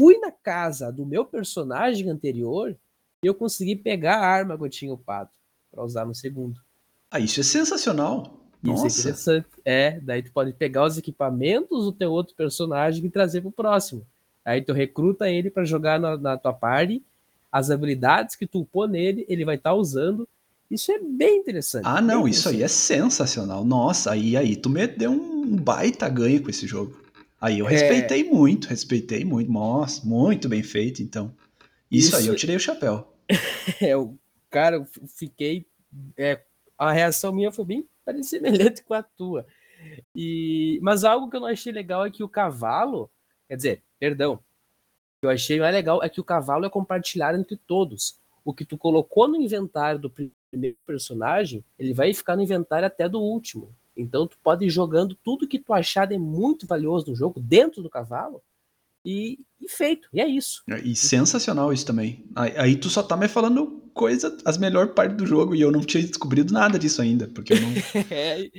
fui na casa do meu personagem anterior e eu consegui pegar a arma que eu tinha upado para usar no segundo. Ah, isso é sensacional. Isso é Nossa. é interessante. É, daí tu pode pegar os equipamentos do teu outro personagem e trazer pro próximo. Aí tu recruta ele para jogar na, na, tua party, as habilidades que tu upou nele, ele vai estar tá usando. Isso é bem interessante. Ah, não, isso aí é sensacional. Nossa, aí aí tu me deu um baita ganho com esse jogo. Aí eu é. respeitei é... muito, respeitei muito. Nossa, muito bem feito, então. Isso, isso... aí eu tirei o chapéu. *laughs* é, o cara, eu fiquei. É, a reação minha foi bem semelhante *laughs* com a tua. E, mas algo que eu não achei legal é que o cavalo, quer dizer, perdão, o que eu achei mais legal é que o cavalo é compartilhado entre todos. O que tu colocou no inventário do primeiro personagem, ele vai ficar no inventário até do último. Então tu pode ir jogando tudo que tu achar é muito valioso no jogo dentro do cavalo e, e feito. E é isso. É, e sensacional isso também. Aí, aí, tu só tá me falando coisa, as melhores partes do jogo e eu não tinha descobrido nada disso ainda, porque eu não... *laughs* é,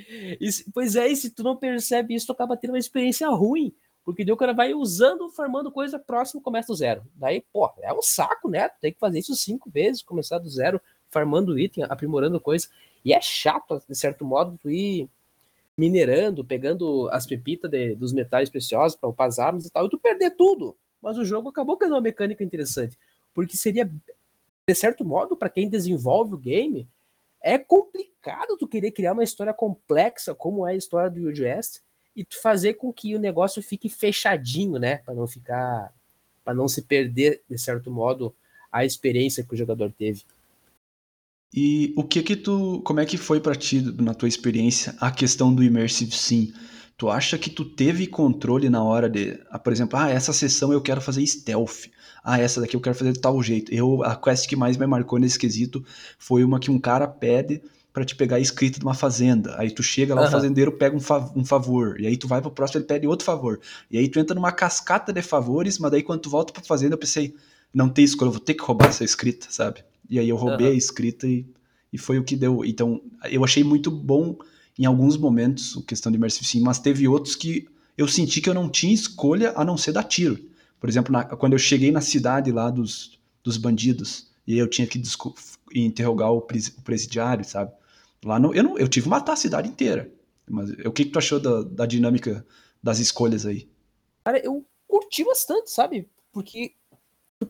pois é, e se tu não percebe isso, tu acaba tendo uma experiência ruim. Porque daí o cara vai usando, formando coisa, próximo começa do zero. Daí, pô, é um saco, né? Tu tem que fazer isso cinco vezes, começar do zero, farmando item, aprimorando coisa. E é chato, de certo modo, tu ir minerando, pegando as pepitas de, dos metais preciosos para upar as armas e tal, e tu perder tudo. Mas o jogo acabou ganhando uma mecânica interessante. Porque seria, de certo modo, para quem desenvolve o game, é complicado tu querer criar uma história complexa, como é a história do Wild West, e tu fazer com que o negócio fique fechadinho, né? Para não ficar. para não se perder, de certo modo, a experiência que o jogador teve. E o que que tu, como é que foi para ti na tua experiência a questão do immersive sim? Tu acha que tu teve controle na hora de, ah, por exemplo, ah, essa sessão eu quero fazer stealth. Ah, essa daqui eu quero fazer de tal jeito. Eu a quest que mais me marcou nesse quesito foi uma que um cara pede para te pegar escrita de uma fazenda. Aí tu chega lá, uhum. o fazendeiro pega um, fa um, favor. E aí tu vai pro próximo, ele pede outro favor. E aí tu entra numa cascata de favores, mas daí quando tu volta pra fazenda, eu pensei, não tem escolha, eu vou ter que roubar essa escrita, sabe? E aí eu roubei uhum. a escrita e, e foi o que deu. Então, eu achei muito bom em alguns momentos a questão de Immersive Sim, mas teve outros que eu senti que eu não tinha escolha a não ser dar tiro. Por exemplo, na, quando eu cheguei na cidade lá dos, dos bandidos, e eu tinha que interrogar o, pres, o presidiário, sabe? Lá no, eu, não, eu tive que matar a cidade inteira. Mas o que, que tu achou da, da dinâmica das escolhas aí? Cara, eu curti bastante, sabe? Porque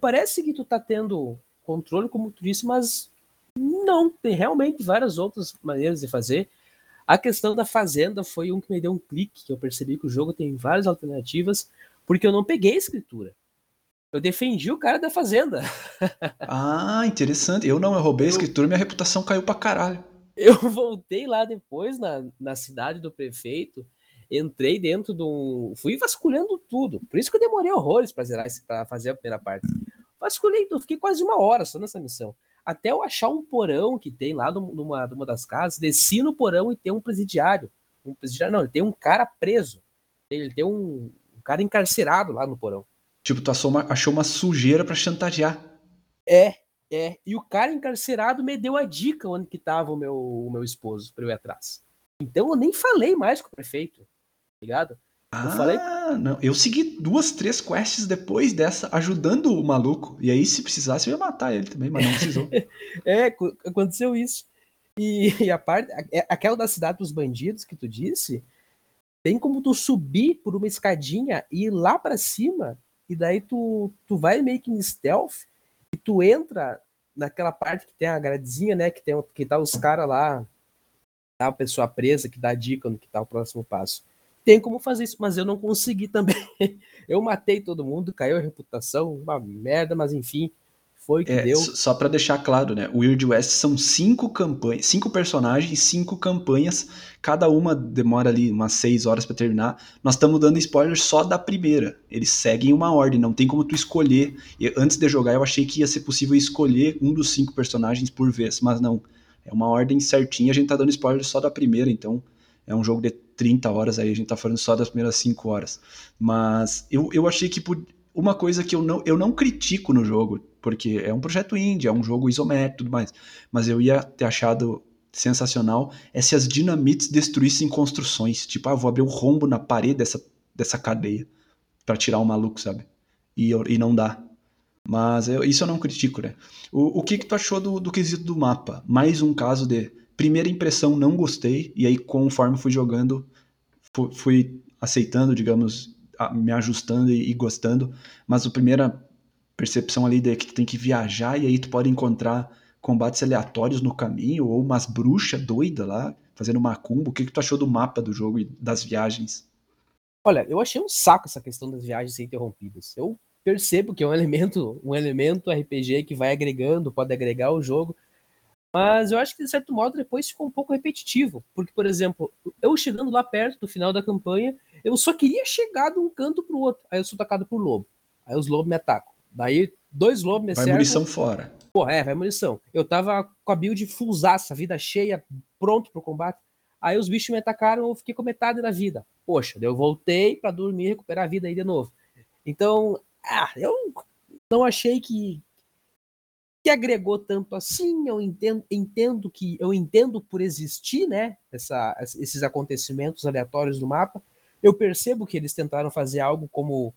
parece que tu tá tendo controle, como tu disse, mas não, tem realmente várias outras maneiras de fazer. A questão da fazenda foi um que me deu um clique, que eu percebi que o jogo tem várias alternativas, porque eu não peguei a escritura. Eu defendi o cara da fazenda. *laughs* Ah, interessante. Eu não, eu roubei eu... a escritura minha reputação caiu pra caralho. Eu *laughs* voltei lá depois na, na cidade do prefeito, entrei dentro de um. Fui vasculhando tudo. Por isso que eu demorei horrores pra, zerar, pra fazer a primeira parte. Vasculhei, eu fiquei quase uma hora só nessa missão. Até eu achar um porão que tem lá numa, numa das casas, desci no porão e tem um presidiário. Um presidiário, não, ele tem um cara preso. Ele tem um, um cara encarcerado lá no porão. Tipo, tu achou uma, achou uma sujeira para chantagear. É, é. E o cara encarcerado me deu a dica onde que tava o meu, o meu esposo pra eu ir atrás. Então eu nem falei mais com o prefeito, tá ligado? Ah, eu falei... não. Eu segui duas, três quests depois dessa, ajudando o maluco. E aí, se precisasse, eu ia matar ele também, mas não precisou. *laughs* é, aconteceu isso. E, *laughs* e, a parte, é, aquela da cidade dos bandidos que tu disse, tem como tu subir por uma escadinha e ir lá para cima, e daí tu, tu vai meio que em stealth, e tu entra naquela parte que tem a gradezinha, né, que, tem, que tá os caras lá, tá a pessoa presa, que dá dica no que tá o próximo passo tem como fazer isso, mas eu não consegui também. *laughs* Eu matei todo mundo, caiu a reputação, uma merda, mas enfim, foi que é, deu. Só para deixar claro, né? O Weird West são cinco campanhas, cinco personagens, cinco campanhas, cada uma demora ali umas seis horas para terminar. Nós estamos dando spoilers só da primeira. Eles seguem uma ordem, não tem como tu escolher. E antes de jogar, eu achei que ia ser possível escolher um dos cinco personagens por vez, mas não. É uma ordem certinha, a gente tá dando spoilers só da primeira, então é um jogo de 30 horas, aí a gente tá falando só das primeiras 5 horas. Mas eu, eu achei que uma coisa que eu não, eu não critico no jogo, porque é um projeto indie, é um jogo isométrico e tudo mais, mas eu ia ter achado sensacional é se as dinamites destruíssem construções. Tipo, ah, vou abrir um rombo na parede dessa, dessa cadeia para tirar o maluco, sabe? E, e não dá. Mas eu, isso eu não critico, né? O, o que, que tu achou do, do quesito do mapa? Mais um caso de primeira impressão não gostei, e aí conforme fui jogando, fui, aceitando, digamos, me ajustando e, gostando. Mas a primeira percepção ali de que tu tem que viajar e aí tu pode encontrar combates aleatórios no caminho, ou umas bruxas doidas lá, fazendo macumbo. O que, que tu achou do mapa do jogo e das viagens? Olha, eu achei um saco essa questão das viagens interrompidas. Eu percebo que é um elemento, um elemento RPG que vai agregando, pode agregar o jogo, mas eu acho que de certo modo depois ficou um pouco repetitivo, porque por exemplo, eu chegando lá perto do final da campanha, eu só queria chegar de um canto pro outro, aí eu sou atacado por lobo, aí os lobos me atacam, daí dois lobos me Vai cercam, munição fora. Pô, é, vai munição. Eu tava com a build fullzaça, vida cheia, pronto pro combate. Aí os bichos me atacaram, eu fiquei com metade da vida. Poxa, eu voltei para dormir e recuperar a vida aí de novo. Então, ah, eu não achei que que agregou tanto assim. Eu entendo, entendo que eu entendo por existir, né, essa, esses acontecimentos aleatórios do mapa. Eu percebo que eles tentaram fazer algo como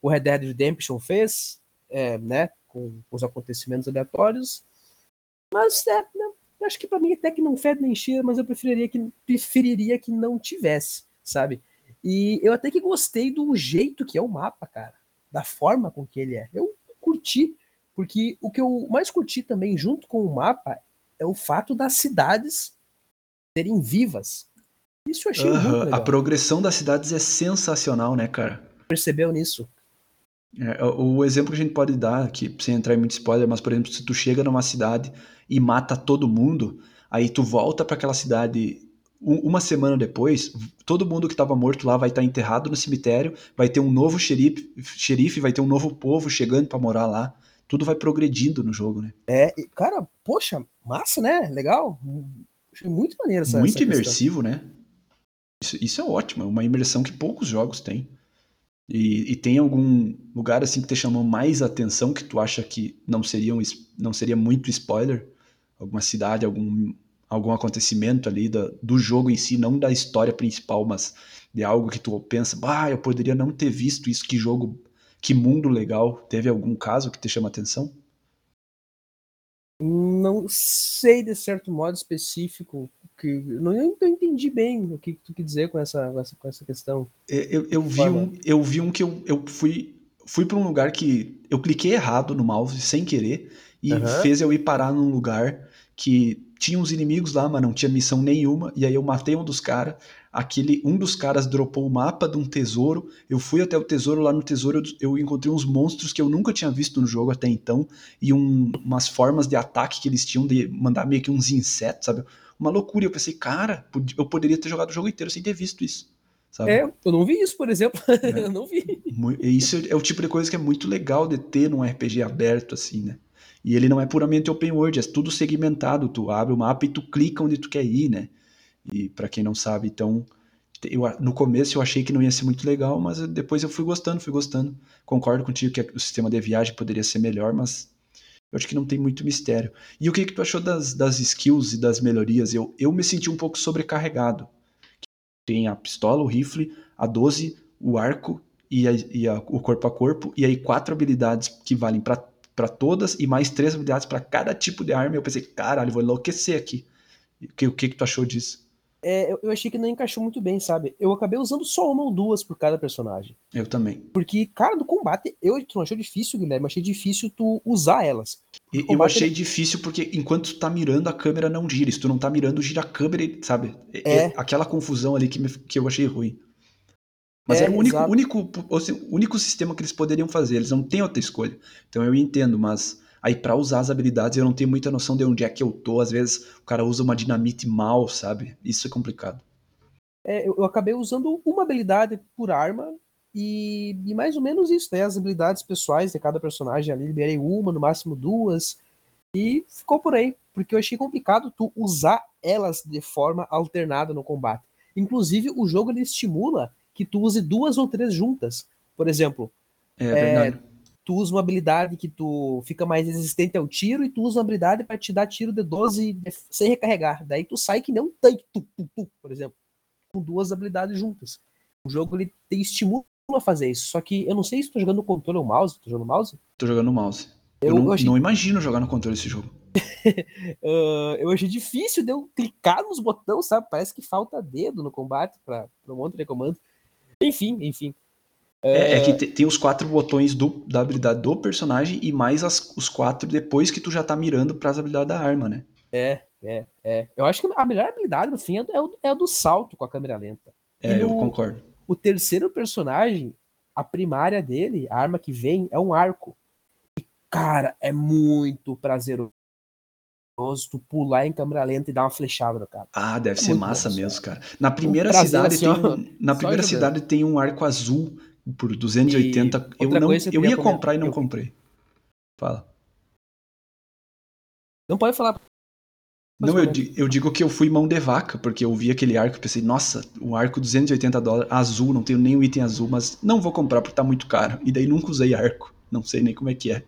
o Red Dead Redemption fez, é, né, com os acontecimentos aleatórios. Mas é, né, acho que para mim até que não fede nem cheira, mas eu preferiria que preferiria que não tivesse, sabe? E eu até que gostei do jeito que é o mapa, cara, da forma com que ele é. Eu curti, porque o que eu mais curti também junto com o mapa é o fato das cidades serem vivas. Isso eu achei uhum. muito legal. A progressão das cidades é sensacional, né, cara? Percebeu nisso? É, o exemplo que a gente pode dar, aqui, sem entrar em muito spoiler, mas por exemplo, se tu chega numa cidade e mata todo mundo, aí tu volta para aquela cidade uma semana depois, todo mundo que estava morto lá vai estar tá enterrado no cemitério, vai ter um novo xerife, xerife vai ter um novo povo chegando para morar lá. Tudo vai progredindo no jogo, né? É, cara, poxa, massa, né? Legal. Achei muito maneiro essa Muito essa imersivo, né? Isso, isso é ótimo, é uma imersão que poucos jogos têm. E, e, tem algum lugar assim que te chamou mais atenção que tu acha que não seria, um, não seria muito spoiler? Alguma cidade, algum, algum acontecimento ali da, do jogo em si, não da história principal, mas de algo que tu pensa, ah, eu poderia não ter visto isso, que jogo, que mundo legal. Teve algum caso que te chama atenção? Não sei de certo modo específico que não, eu não entendi bem o que tu quer dizer com essa, com essa, com essa questão. É, eu, eu, vi um, eu vi um que eu, eu fui, fui para um lugar que eu cliquei errado no mouse sem querer e uhum. fez eu ir parar num lugar que tinha uns inimigos lá, mas não tinha missão nenhuma. E aí eu matei um dos caras. Aquele, um dos caras dropou o mapa de um tesouro. Eu fui até o tesouro. Lá no tesouro eu, encontrei uns monstros que eu nunca tinha visto no jogo até então. E um, umas formas de ataque que eles tinham de mandar meio que uns insetos, sabe? uma loucura. Eu pensei, cara, eu poderia ter jogado o jogo inteiro sem ter visto isso. Sabe? É, eu não vi isso, por exemplo. *laughs* É. eu não vi. Isso é o tipo de coisa que é muito legal de ter num RPG aberto, assim, né? E ele não é puramente open world, é tudo segmentado. Tu abre o mapa e tu clica onde tu quer ir, né? E para quem não sabe, então. Eu, no começo eu achei que não ia ser muito legal, mas depois eu fui gostando, fui gostando. Concordo contigo que o sistema de viagem poderia ser melhor, mas eu acho que não tem muito mistério. E o que, que tu achou das, das skills e das melhorias? Eu, eu me senti um pouco sobrecarregado. Tem a pistola, o rifle, a 12, o arco e, a, e a, o corpo a corpo, e aí quatro habilidades que valem para todas e mais três habilidades para cada tipo de arma. Eu pensei, caralho, vou enlouquecer aqui. O que, o que, que tu achou disso? É, eu achei que não encaixou muito bem, sabe? Eu acabei usando só uma ou duas por cada personagem. Eu também. Porque, cara, do combate, eu tu não achou difícil, Guilherme, achei difícil tu usar elas. E, eu achei ele... difícil porque enquanto tu tá mirando, a câmera não gira. Se tu não tá mirando, gira a câmera, sabe? É, é aquela confusão ali que, me, que eu achei ruim. Mas é, era o único, único, assim, único sistema que eles poderiam fazer. Eles não têm outra escolha. Então eu entendo, mas Aí para usar as habilidades eu não tenho muita noção de onde é que eu tô. Às vezes o cara usa uma dinamite mal, sabe? Isso é complicado. É, eu, acabei usando uma habilidade por arma e, e, mais ou menos isso, né? As habilidades pessoais de cada personagem ali, liberei uma, no máximo duas. E ficou por aí, porque eu achei complicado tu usar elas de forma alternada no combate. Inclusive, o jogo ele estimula que tu use duas ou três juntas. Por exemplo, é, é tu usa uma habilidade que tu fica mais resistente ao tiro e tu usa uma habilidade para te dar tiro de 12 sem recarregar. Daí tu sai que nem um tanque, tu, tu, tu, por exemplo, com duas habilidades juntas. O jogo ele te estimula a fazer isso. Só que eu não sei se tu jogando no controle ou mouse. Tu jogando no mouse? Tô jogando mouse. Eu, eu não, achei... não, imagino jogar no controle esse jogo. uh, *laughs* eu achei difícil de eu clicar nos botões, sabe? Parece que falta dedo no combate para um monte de comando. Enfim, enfim. É, é, que tem os quatro botões do, da habilidade do personagem e mais as, os quatro depois que tu já tá mirando para as habilidades da arma, né? É, é, é. Eu acho que a melhor habilidade, no fim, é o, é o do salto com a câmera lenta. É, no, eu concordo. O terceiro personagem, a primária dele, a arma que vem, é um arco. E, cara, é muito prazeroso tu pular em câmera lenta e dar uma flechada no cara. Ah, deve é ser massa bom, mesmo, cara. Na primeira um cidade assim, tem um, na primeira cidade tem um arco azul por 280. E eu não eu ia comprar e não eu... comprei. Fala. Não pode falar. Não, eu, eu, digo que eu fui mão de vaca, porque eu vi aquele arco e pensei, nossa, um arco 280 dólares, azul, não tenho nem o item azul, mas não vou comprar porque tá muito caro. E daí nunca usei arco, não sei nem como é que é.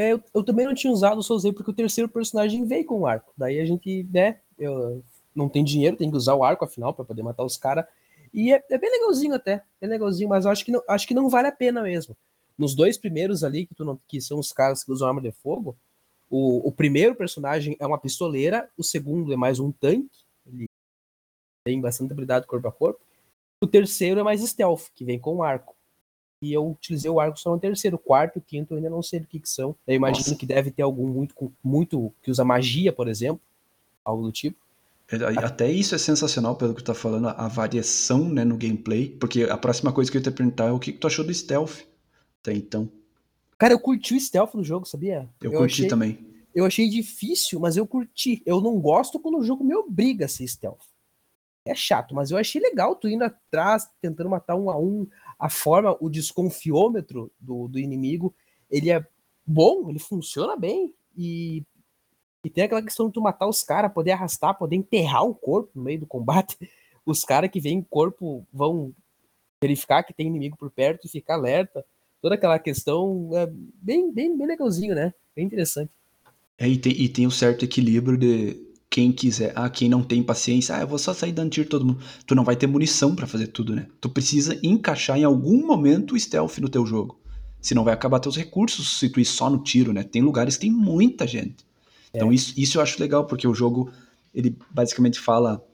é eu, eu, também não tinha usado, só usei porque o terceiro personagem veio com o arco. Daí a gente, né, eu, não tem dinheiro, tem que usar o arco afinal para poder matar os caras. E é, é, bem legalzinho até, é legalzinho, mas eu acho que não, acho que não vale a pena mesmo. Nos dois primeiros ali, que, tu não, que são os caras que usam arma de fogo, o, o primeiro personagem é uma pistoleira, o segundo é mais um tanque, ele tem bastante habilidade corpo a corpo. O terceiro é mais stealth, que vem com arco. E eu utilizei o arco só no terceiro. O quarto e o quinto eu ainda não sei do que, que são. Eu imagino Nossa. que deve ter algum muito, muito que usa magia, por exemplo. Algo do tipo. Até isso é sensacional pelo que tu tá falando, a variação né, no gameplay, porque a próxima coisa que eu ia te perguntar é o que, que tu achou do stealth até então. Cara, eu curti o stealth no jogo, sabia? Eu, eu curti achei, também. Eu achei difícil, mas eu curti. Eu não gosto quando o jogo me obriga a ser stealth. É chato, mas eu achei legal tu indo atrás, tentando matar um a um. A forma, o desconfiômetro do, do inimigo, ele é bom, ele funciona bem. E e tem aquela questão de tu matar os caras, poder arrastar, poder enterrar o corpo no meio do combate. *laughs* Os caras que vêm corpo vão verificar que tem inimigo por perto e ficar alerta. Toda aquela questão é bem, bem, bem legalzinho, né? Bem interessante. É, e, tem, e tem um certo equilíbrio de quem quiser. Ah, quem não tem paciência, ah, eu vou só sair dando tiro todo mundo. Tu não vai ter munição para fazer tudo, né? Tu precisa encaixar em algum momento o stealth no teu jogo. Senão vai acabar teus recursos se tu ir só no tiro, né? Tem lugares que tem muita gente. Então é. isso, isso eu acho legal, porque o jogo, ele basicamente fala,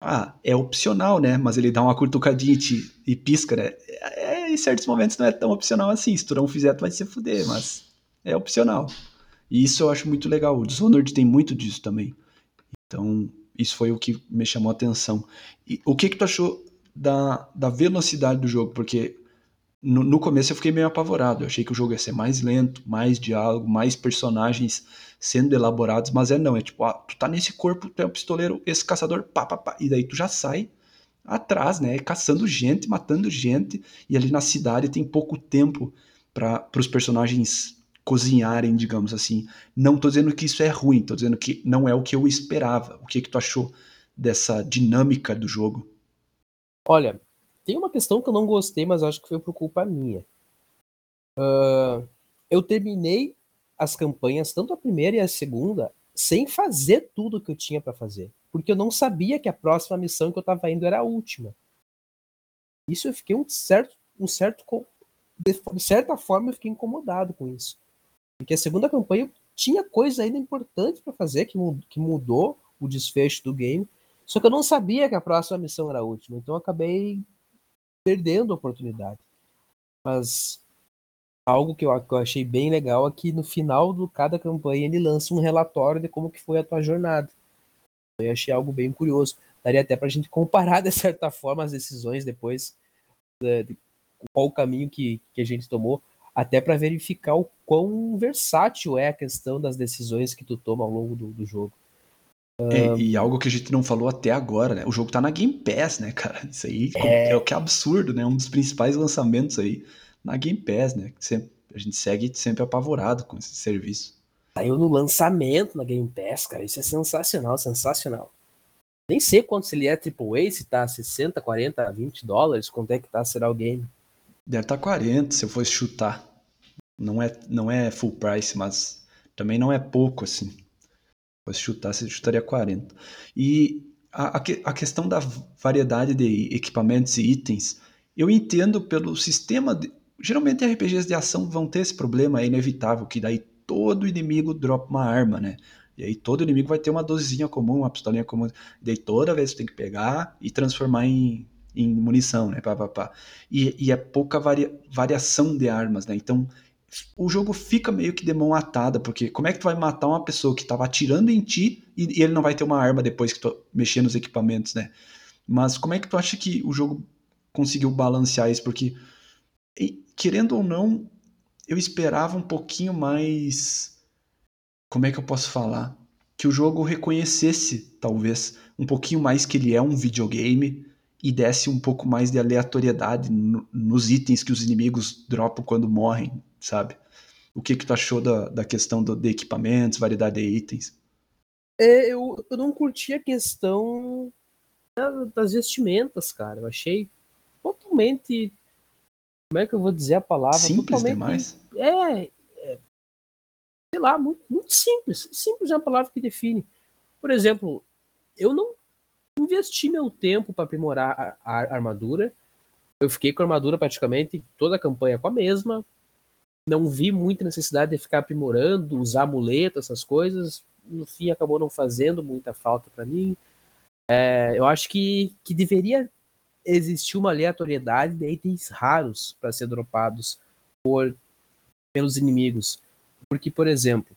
ah, é opcional, né? Mas ele dá uma cutucadinha e, te, e pisca, né? É, em certos momentos não é tão opcional assim, se tu não fizer tu vai se fuder, mas é opcional. E isso eu acho muito legal, o Dishonored tem muito disso também. Então, isso foi o que me chamou a atenção. E o que que tu achou da, da velocidade do jogo? Porque no, no, começo eu fiquei meio apavorado. Eu achei que o jogo ia ser mais lento, mais diálogo, mais personagens sendo elaborados, mas é não. É tipo, ah, tu tá nesse corpo, tu é um pistoleiro, esse caçador, pá, pá, pá. E daí tu já sai atrás, né? Caçando gente, matando gente. E ali na cidade tem pouco tempo para os personagens cozinharem, digamos assim. Não tô dizendo que isso é ruim, tô dizendo que não é o que eu esperava. O que, que tu achou dessa dinâmica do jogo? Olha, tem uma questão que eu não gostei, mas acho que foi por culpa minha. Uh, eu terminei as campanhas, tanto a primeira e a segunda, sem fazer tudo que eu tinha para fazer. Porque eu não sabia que a próxima missão que eu estava indo era a última. Isso eu fiquei um certo. Um certo de certa forma, eu fiquei incomodado com isso. Porque a segunda campanha tinha coisa ainda importante para fazer, que, que mudou o desfecho do game. Só que eu não sabia que a próxima missão era a última. Então eu acabei perdendo a oportunidade. Mas algo que eu, que eu achei bem legal é que no final de cada campanha ele lança um relatório de como que foi a tua jornada. Eu achei algo bem curioso. Daria até para a gente comparar, *laughs* de certa forma, as decisões depois, de, de qual o caminho que, que a gente tomou, até para verificar o quão versátil é a questão das decisões que tu toma ao longo do, do jogo. É, e algo que a gente não falou até agora, né? O jogo tá na Game Pass, né, *laughs* cara? Isso aí é, é o que é absurdo, né? Um dos principais lançamentos aí na Game Pass, né? Sempre, a gente segue sempre apavorado com esse serviço. Saiu no lançamento na Game Pass, cara. Isso é sensacional, sensacional. Nem sei quanto se ele é AAA, se tá 60, 40, 20 dólares, quanto é que tá será o game. Deve estar tá 40 se eu fosse chutar. Não é, não é full price, mas também não é pouco assim. Se você chutaria 40. E a, a questão da variedade de equipamentos e itens, eu entendo pelo sistema. De, geralmente RPGs de ação vão ter esse problema, é inevitável, que daí todo inimigo dropa uma arma, né? E aí todo inimigo vai ter uma dosezinha comum, uma pistolinha comum. E aí toda vez você tem que pegar e transformar em, em munição, né? Pá, pá, pá. E, e é pouca varia, variação de armas, né? Então o jogo fica meio que de mão atada, porque como é que tu vai matar uma pessoa que estava atirando em ti e, e, ele não vai ter uma arma depois que tu mexer nos equipamentos, né? Mas como é que tu acha que o jogo conseguiu balancear isso? Porque, querendo ou não, eu esperava um pouquinho mais. Como é que eu posso falar? Que o jogo reconhecesse, talvez, um pouquinho mais que ele é um videogame e desse um pouco mais de aleatoriedade no, nos itens que os inimigos dropam quando morrem, sabe? O que que tu achou da, da questão do, de equipamentos, variedade de itens? É, eu, eu não curti a questão das vestimentas, cara. Eu achei totalmente. Como é que eu vou dizer a palavra? Simples totalmente, demais? É, é. Sei lá, muito, muito simples. Simples é a palavra que define. Por exemplo, eu não investi meu tempo para aprimorar a, a, armadura. Eu fiquei com a armadura praticamente toda a campanha com a mesma. Não vi muita necessidade de ficar aprimorando, usar amuleto, essas coisas. No fim, acabou não fazendo muita falta para mim. É, eu acho que, que deveria existir uma aleatoriedade de itens raros para ser dropados por, pelos inimigos. Porque, por exemplo,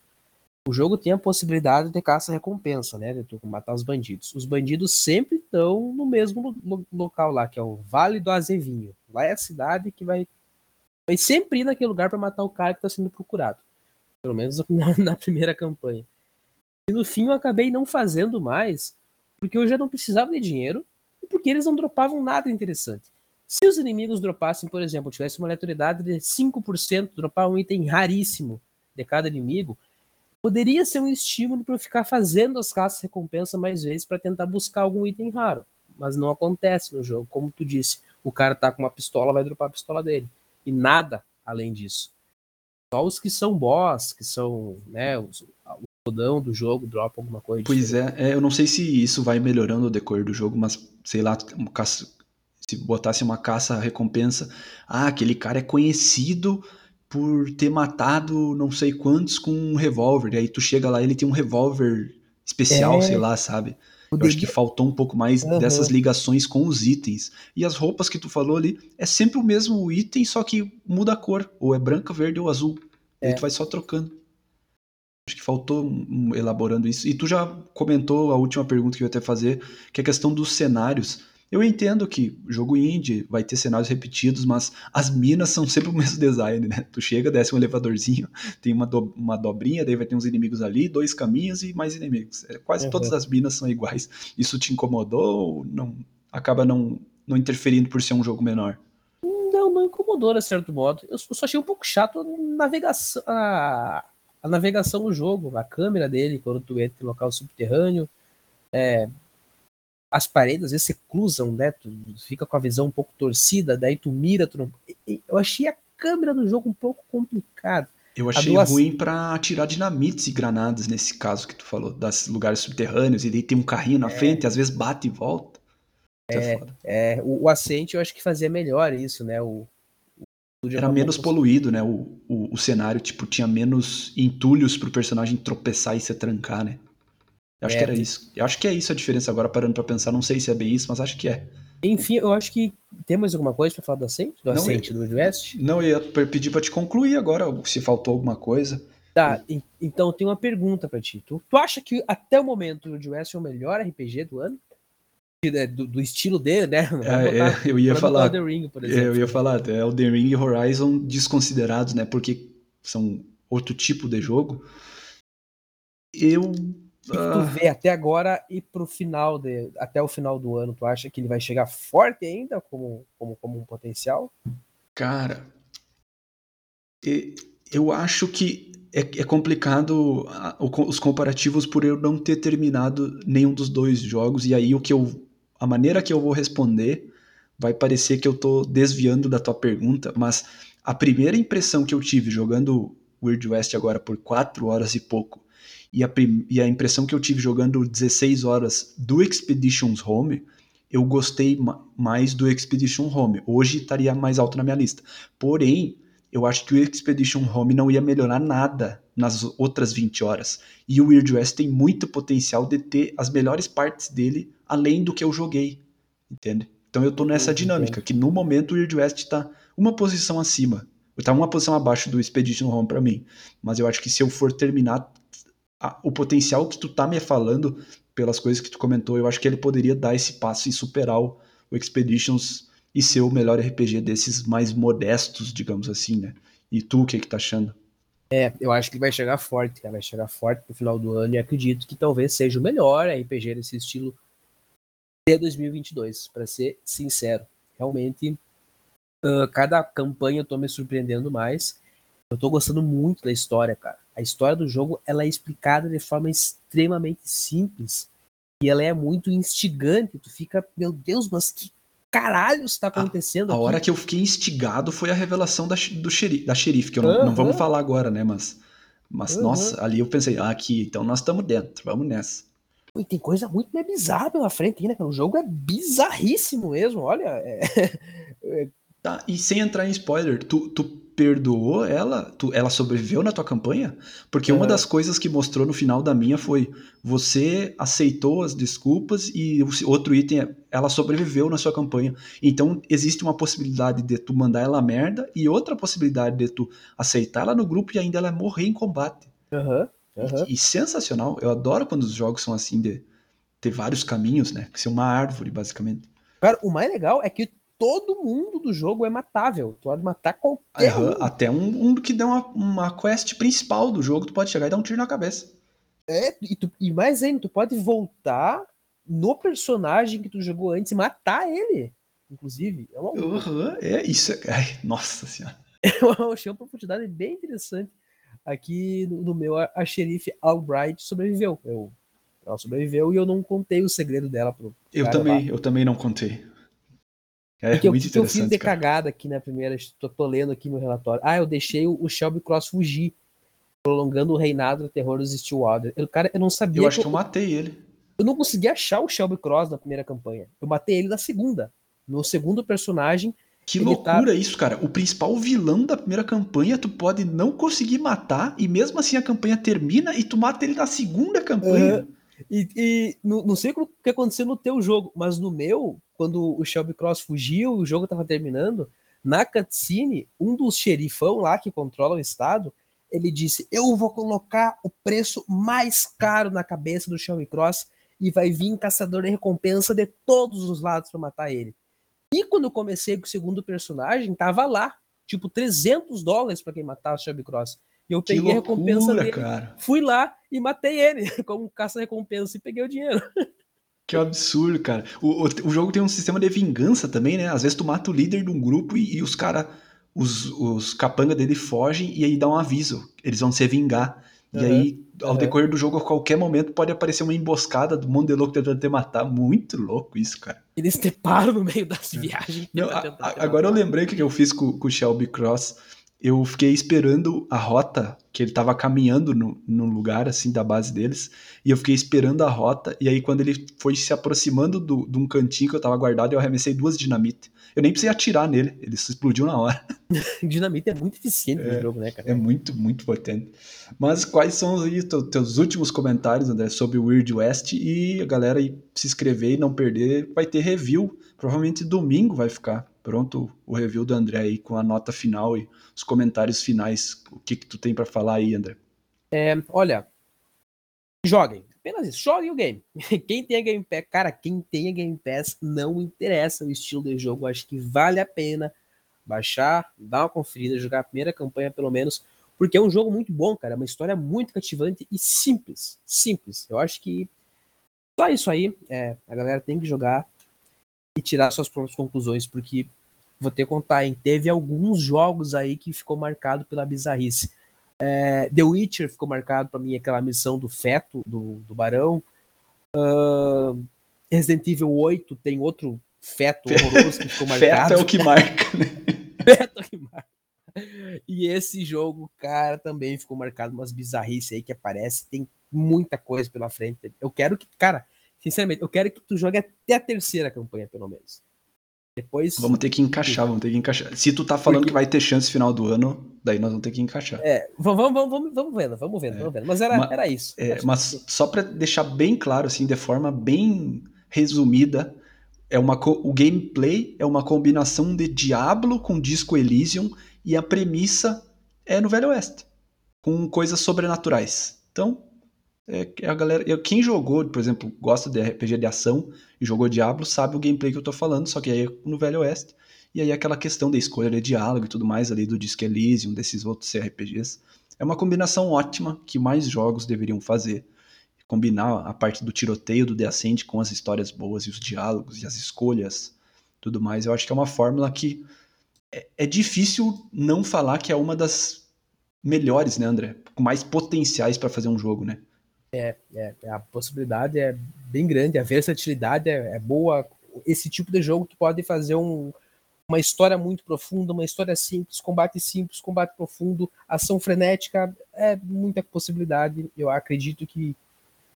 o jogo tem a possibilidade de caça-recompensa, né? De tu matar os bandidos. Os bandidos sempre estão no mesmo lo local lá, que é o Vale do Azevinho. Lá é a cidade que vai, vai sempre ir naquele lugar para matar o cara que está sendo procurado. Pelo menos *laughs* na, na, primeira campanha. E no fim eu acabei não fazendo mais, porque eu já não precisava de dinheiro e porque eles não dropavam nada interessante. Se os inimigos dropassem, por exemplo, tivesse uma aleatoriedade de 5%, dropar um item raríssimo de cada inimigo, poderia ser um estímulo para eu ficar fazendo as caças recompensa mais vezes para tentar buscar algum item raro. Mas não acontece no jogo. Como tu disse, o cara tá com uma pistola, vai dropar a pistola dele. E nada além disso. Só os que são boss, que são né, os, o rodão do jogo, dropa alguma coisa. Pois é, é, eu não sei se isso vai melhorando o decorrer do jogo, mas sei lá, se botasse uma caça recompensa, ah, aquele cara é conhecido por ter matado não sei quantos com um revólver. E aí tu chega lá, ele tem um revólver especial, é. sei lá, sabe? Eu acho que faltou um pouco mais uhum. dessas ligações com os itens. E as roupas que tu falou ali, é sempre o mesmo item, só que muda a cor. Ou é branca, verde ou azul. É. E aí tu vai só trocando. Acho que faltou um, elaborando isso. E tu já comentou a última pergunta que eu ia até fazer, que é a questão dos cenários. Eu entendo que jogo indie vai ter cenários repetidos, mas as minas são sempre o mesmo design, né? Tu chega, desce um elevadorzinho, *laughs* tem uma, do, uma dobrinha, daí vai ter uns inimigos ali, dois caminhos e mais inimigos. É, quase uhum. todas as minas são iguais. Isso te incomodou ou não, acaba não, não interferindo por ser um jogo menor? Não, não incomodou, de certo modo. Eu só achei um pouco chato a navegação, a, a navegação no jogo, a câmera dele, quando tu entra em local subterrâneo. É, as paredes às vezes se cruzam, né? Tu fica com a visão um pouco torcida, daí tu mira, tu não... Eu achei a câmera do jogo um pouco complicada. Eu achei ruim para atirar dinamites e granadas nesse caso que tu falou, das lugares subterrâneos, e daí tem um carrinho na é. frente, às vezes bate e volta. É, é, é, o, o Ascent eu acho que fazia melhor isso, né? O, o Era menos poluído, né? O, o, o, cenário, tipo, tinha menos entulhos pro personagem tropeçar e se trancar, né? Eu acho é, que era isso. Eu acho que é isso a diferença agora, parando pra pensar. Não sei se é bem isso, mas acho que é. Enfim, eu acho que temos alguma coisa para falar do Ascent? Do não, Ascent do West? Não, eu ia pedir para te concluir agora, se faltou alguma coisa. Tá, então tem uma pergunta para ti. Tu, tu acha que até o momento o West é o melhor RPG do ano? Do, do estilo dele, né? É, é, eu ia falar. Ring, por exemplo. É, eu ia falar, é Elden Ring e Horizon desconsiderados, né? Porque são outro tipo de jogo. Eu que, que tu vê até agora e pro final de, até o final do ano, tu acha que ele vai chegar forte ainda como, como, como um potencial? Cara, eu acho que é, é complicado os comparativos por eu não ter terminado nenhum dos dois jogos e aí o que eu a maneira que eu vou responder vai parecer que eu tô desviando da tua pergunta, mas a primeira impressão que eu tive jogando Weird West agora por 4 horas e pouco, e a, e a impressão que eu tive jogando 16 horas do Expeditions Home, eu gostei mais do Expedition Home. Hoje estaria mais alto na minha lista. Porém, eu acho que o Expedition Home não ia melhorar nada nas outras 20 horas. E o Weird West tem muito potencial de ter as melhores partes dele além do que eu joguei. Entende? Então eu tô nessa dinâmica, que no momento o Weird West tá uma posição acima. Tá uma posição abaixo do Expedition Home para mim. Mas eu acho que se eu for terminar a, o potencial que tu tá me falando pelas coisas que tu comentou, eu acho que ele poderia dar esse passo e superar o, o Expeditions e ser o melhor RPG desses mais modestos, digamos assim, né? E tu, o que que tá achando? É, eu acho que ele vai chegar forte, cara, vai chegar forte no final do ano e acredito que talvez seja o melhor RPG desse estilo de 2022, para ser sincero. Realmente, uh, cada campanha eu tô me surpreendendo mais. Eu tô gostando muito da história, cara. A história do jogo, ela é explicada de forma extremamente simples e ela é muito instigante. Tu fica, meu Deus, mas que caralho está acontecendo a, a hora que eu fiquei instigado foi a revelação da, do xerife, da xerife, que eu não, não vamos falar agora, né, mas mas nossa, ali eu pensei, ah, aqui, então nós estamos dentro, vamos nessa. E tem coisa muito mais bizarra pela frente ainda, O jogo é bizarríssimo mesmo, olha. É... *laughs* é tá, e sem entrar em spoiler, tu, tu perdoou ela? Tu, ela sobreviveu na tua campanha? Porque uma das coisas que mostrou no final da minha foi você aceitou as desculpas e o outro item é ela sobreviveu na sua campanha. Então existe uma possibilidade de tu mandar ela merda e outra possibilidade de tu aceitar ela no grupo e ainda ela morrer em combate. Uhum, uhum. E, e, sensacional. Eu adoro quando os jogos são assim de ter vários caminhos, né? Que ser uma árvore, basicamente. Cara, o mais legal é que todo mundo do jogo é matável. Tu pode matar qualquer uhum, um. Até um, um que dá uma, uma quest principal do jogo, tu pode chegar e dar um tiro na cabeça. É, e, tu, e mais ainda, tu pode voltar no personagem que tu jogou antes e matar ele. Inclusive. É, uma... uhum, é isso. É, ai, nossa senhora. *laughs* Eu achei uma profundidade bem interessante. Aqui no, no meu, a, a xerife Albright sobreviveu. Eu, ela sobreviveu e eu não contei o segredo dela pro. Eu também, lá. eu também não contei. É Porque muito eu, eu fiz de cagada aqui na primeira, tô, tô, lendo aqui meu relatório. Ah, eu deixei o, o Shelby Cross fugir, prolongando o reinado do terror dos Stillwater. Eu, cara, eu não sabia. Eu acho que eu, que eu matei ele. Eu não consegui achar o Shelby Cross na primeira campanha. Eu matei ele na segunda. No segundo personagem. Que tá loucura tá... isso, cara. O principal vilão da primeira campanha, tu pode não conseguir matar, e mesmo assim a campanha termina e tu mata ele na segunda campanha. Uh, e, e não sei o que aconteceu no teu jogo, mas no meu, quando o Shelby Cross fugiu, o jogo estava terminando, na cutscene, um dos xerifão lá que controla o estado, ele disse: Eu vou colocar o preço mais caro na cabeça do Shelby Cross e vai vir caçador de recompensa de todos os lados para matar ele. E quando eu comecei com o segundo personagem, tava lá, tipo 300 dólares para quem matar o Shelby Cross. E eu peguei loucura, a recompensa dele, cara. fui lá e matei ele *laughs* como caça-recompensa e peguei o dinheiro. *laughs* Que absurdo, cara. O, o, o, jogo tem um sistema de vingança também, né? Às vezes tu mata o líder de um grupo e, e os caras, os, os capanga dele fogem e aí dá um aviso. Eles vão se vingar. Uhum, e aí, ao uhum. decorrer do jogo, a qualquer momento pode aparecer uma emboscada do mundo de louco tentando te matar. Muito louco isso, cara. Eles te param no meio das viagens. Não, a, a, agora eu lembrei o que eu fiz com, com o Shelby Cross eu fiquei esperando a rota, que ele estava caminhando no, no lugar, assim, da base deles, e eu fiquei esperando a rota, e aí quando ele foi se aproximando do, de um cantinho que eu estava guardado, eu arremessei duas dinamite. Eu nem precisei atirar nele, ele se explodiu na hora. *laughs* dinamite é muito eficiente é, no jogo, né, cara? É muito, muito potente. Mas quais são aí teus últimos comentários, André, sobre o Weird West, e a galera aí se inscrever e não perder, vai ter review, provavelmente domingo vai ficar pronto o review do André aí com a nota final e os comentários finais. O que, que tu tem para falar aí, André? É, olha, joguem. Apenas isso. Joguem o game. *laughs* Quem tem a Game Pass, cara, quem tem a Game Pass não interessa o estilo de jogo. Acho que vale a pena baixar, dar uma conferida, jogar a primeira campanha pelo menos, porque é um jogo muito bom, cara. É uma história muito cativante e simples. Simples. Eu acho que só isso aí. É, a galera tem que jogar e tirar suas próprias conclusões, porque vou ter que contar, hein? Teve alguns jogos aí que ficou marcado pela bizarrice. É, The Witcher ficou marcado para mim aquela missão do feto do, do barão. Uh, Resident Evil 8 tem outro feto horroroso que ficou *laughs* marcado. feto é o que marca, né? *laughs* feto é o que marca. E esse jogo, cara, também ficou marcado umas bizarrices aí que aparece. Tem muita coisa pela frente. Eu quero que, cara, sinceramente, eu quero que tu jogue até a terceira campanha, pelo menos. Depois. Vamos ter que encaixar, vamos ter que encaixar. Se tu tá falando Porque... que vai ter chance final do ano, daí nós vamos ter que encaixar. É, vamos, vamos, vamos, vamos vendo, vamos vendo, é. vamos vendo. Mas era, mas, era isso. É, mas só para deixar bem claro, assim, de forma bem resumida, é uma, o gameplay é uma combinação de Diablo com Disco Elysium e a premissa é no Velho Oeste, com coisas sobrenaturais. Então, é, a galera, eu, quem jogou, por exemplo, gosta de RPG de ação e jogou Diablo, sabe o gameplay que eu tô falando, só que aí é no Velho Oeste. E aí aquela questão da escolha de diálogo e tudo mais ali do Disco Elysium, desses outros RPGs. É uma combinação ótima que mais jogos deveriam fazer. Combinar a parte do tiroteio do The Ascent com as histórias boas e os diálogos e as escolhas, tudo mais. Eu acho que é uma fórmula que é, é difícil não falar que é uma das melhores, né, André? Com mais potenciais para fazer um jogo, né? É, é, a possibilidade é bem grande, a versatilidade é, é boa. Esse tipo de jogo tu pode fazer um, uma história muito profunda, uma história simples, combate simples, combate profundo, ação frenética, é muita possibilidade. Eu acredito que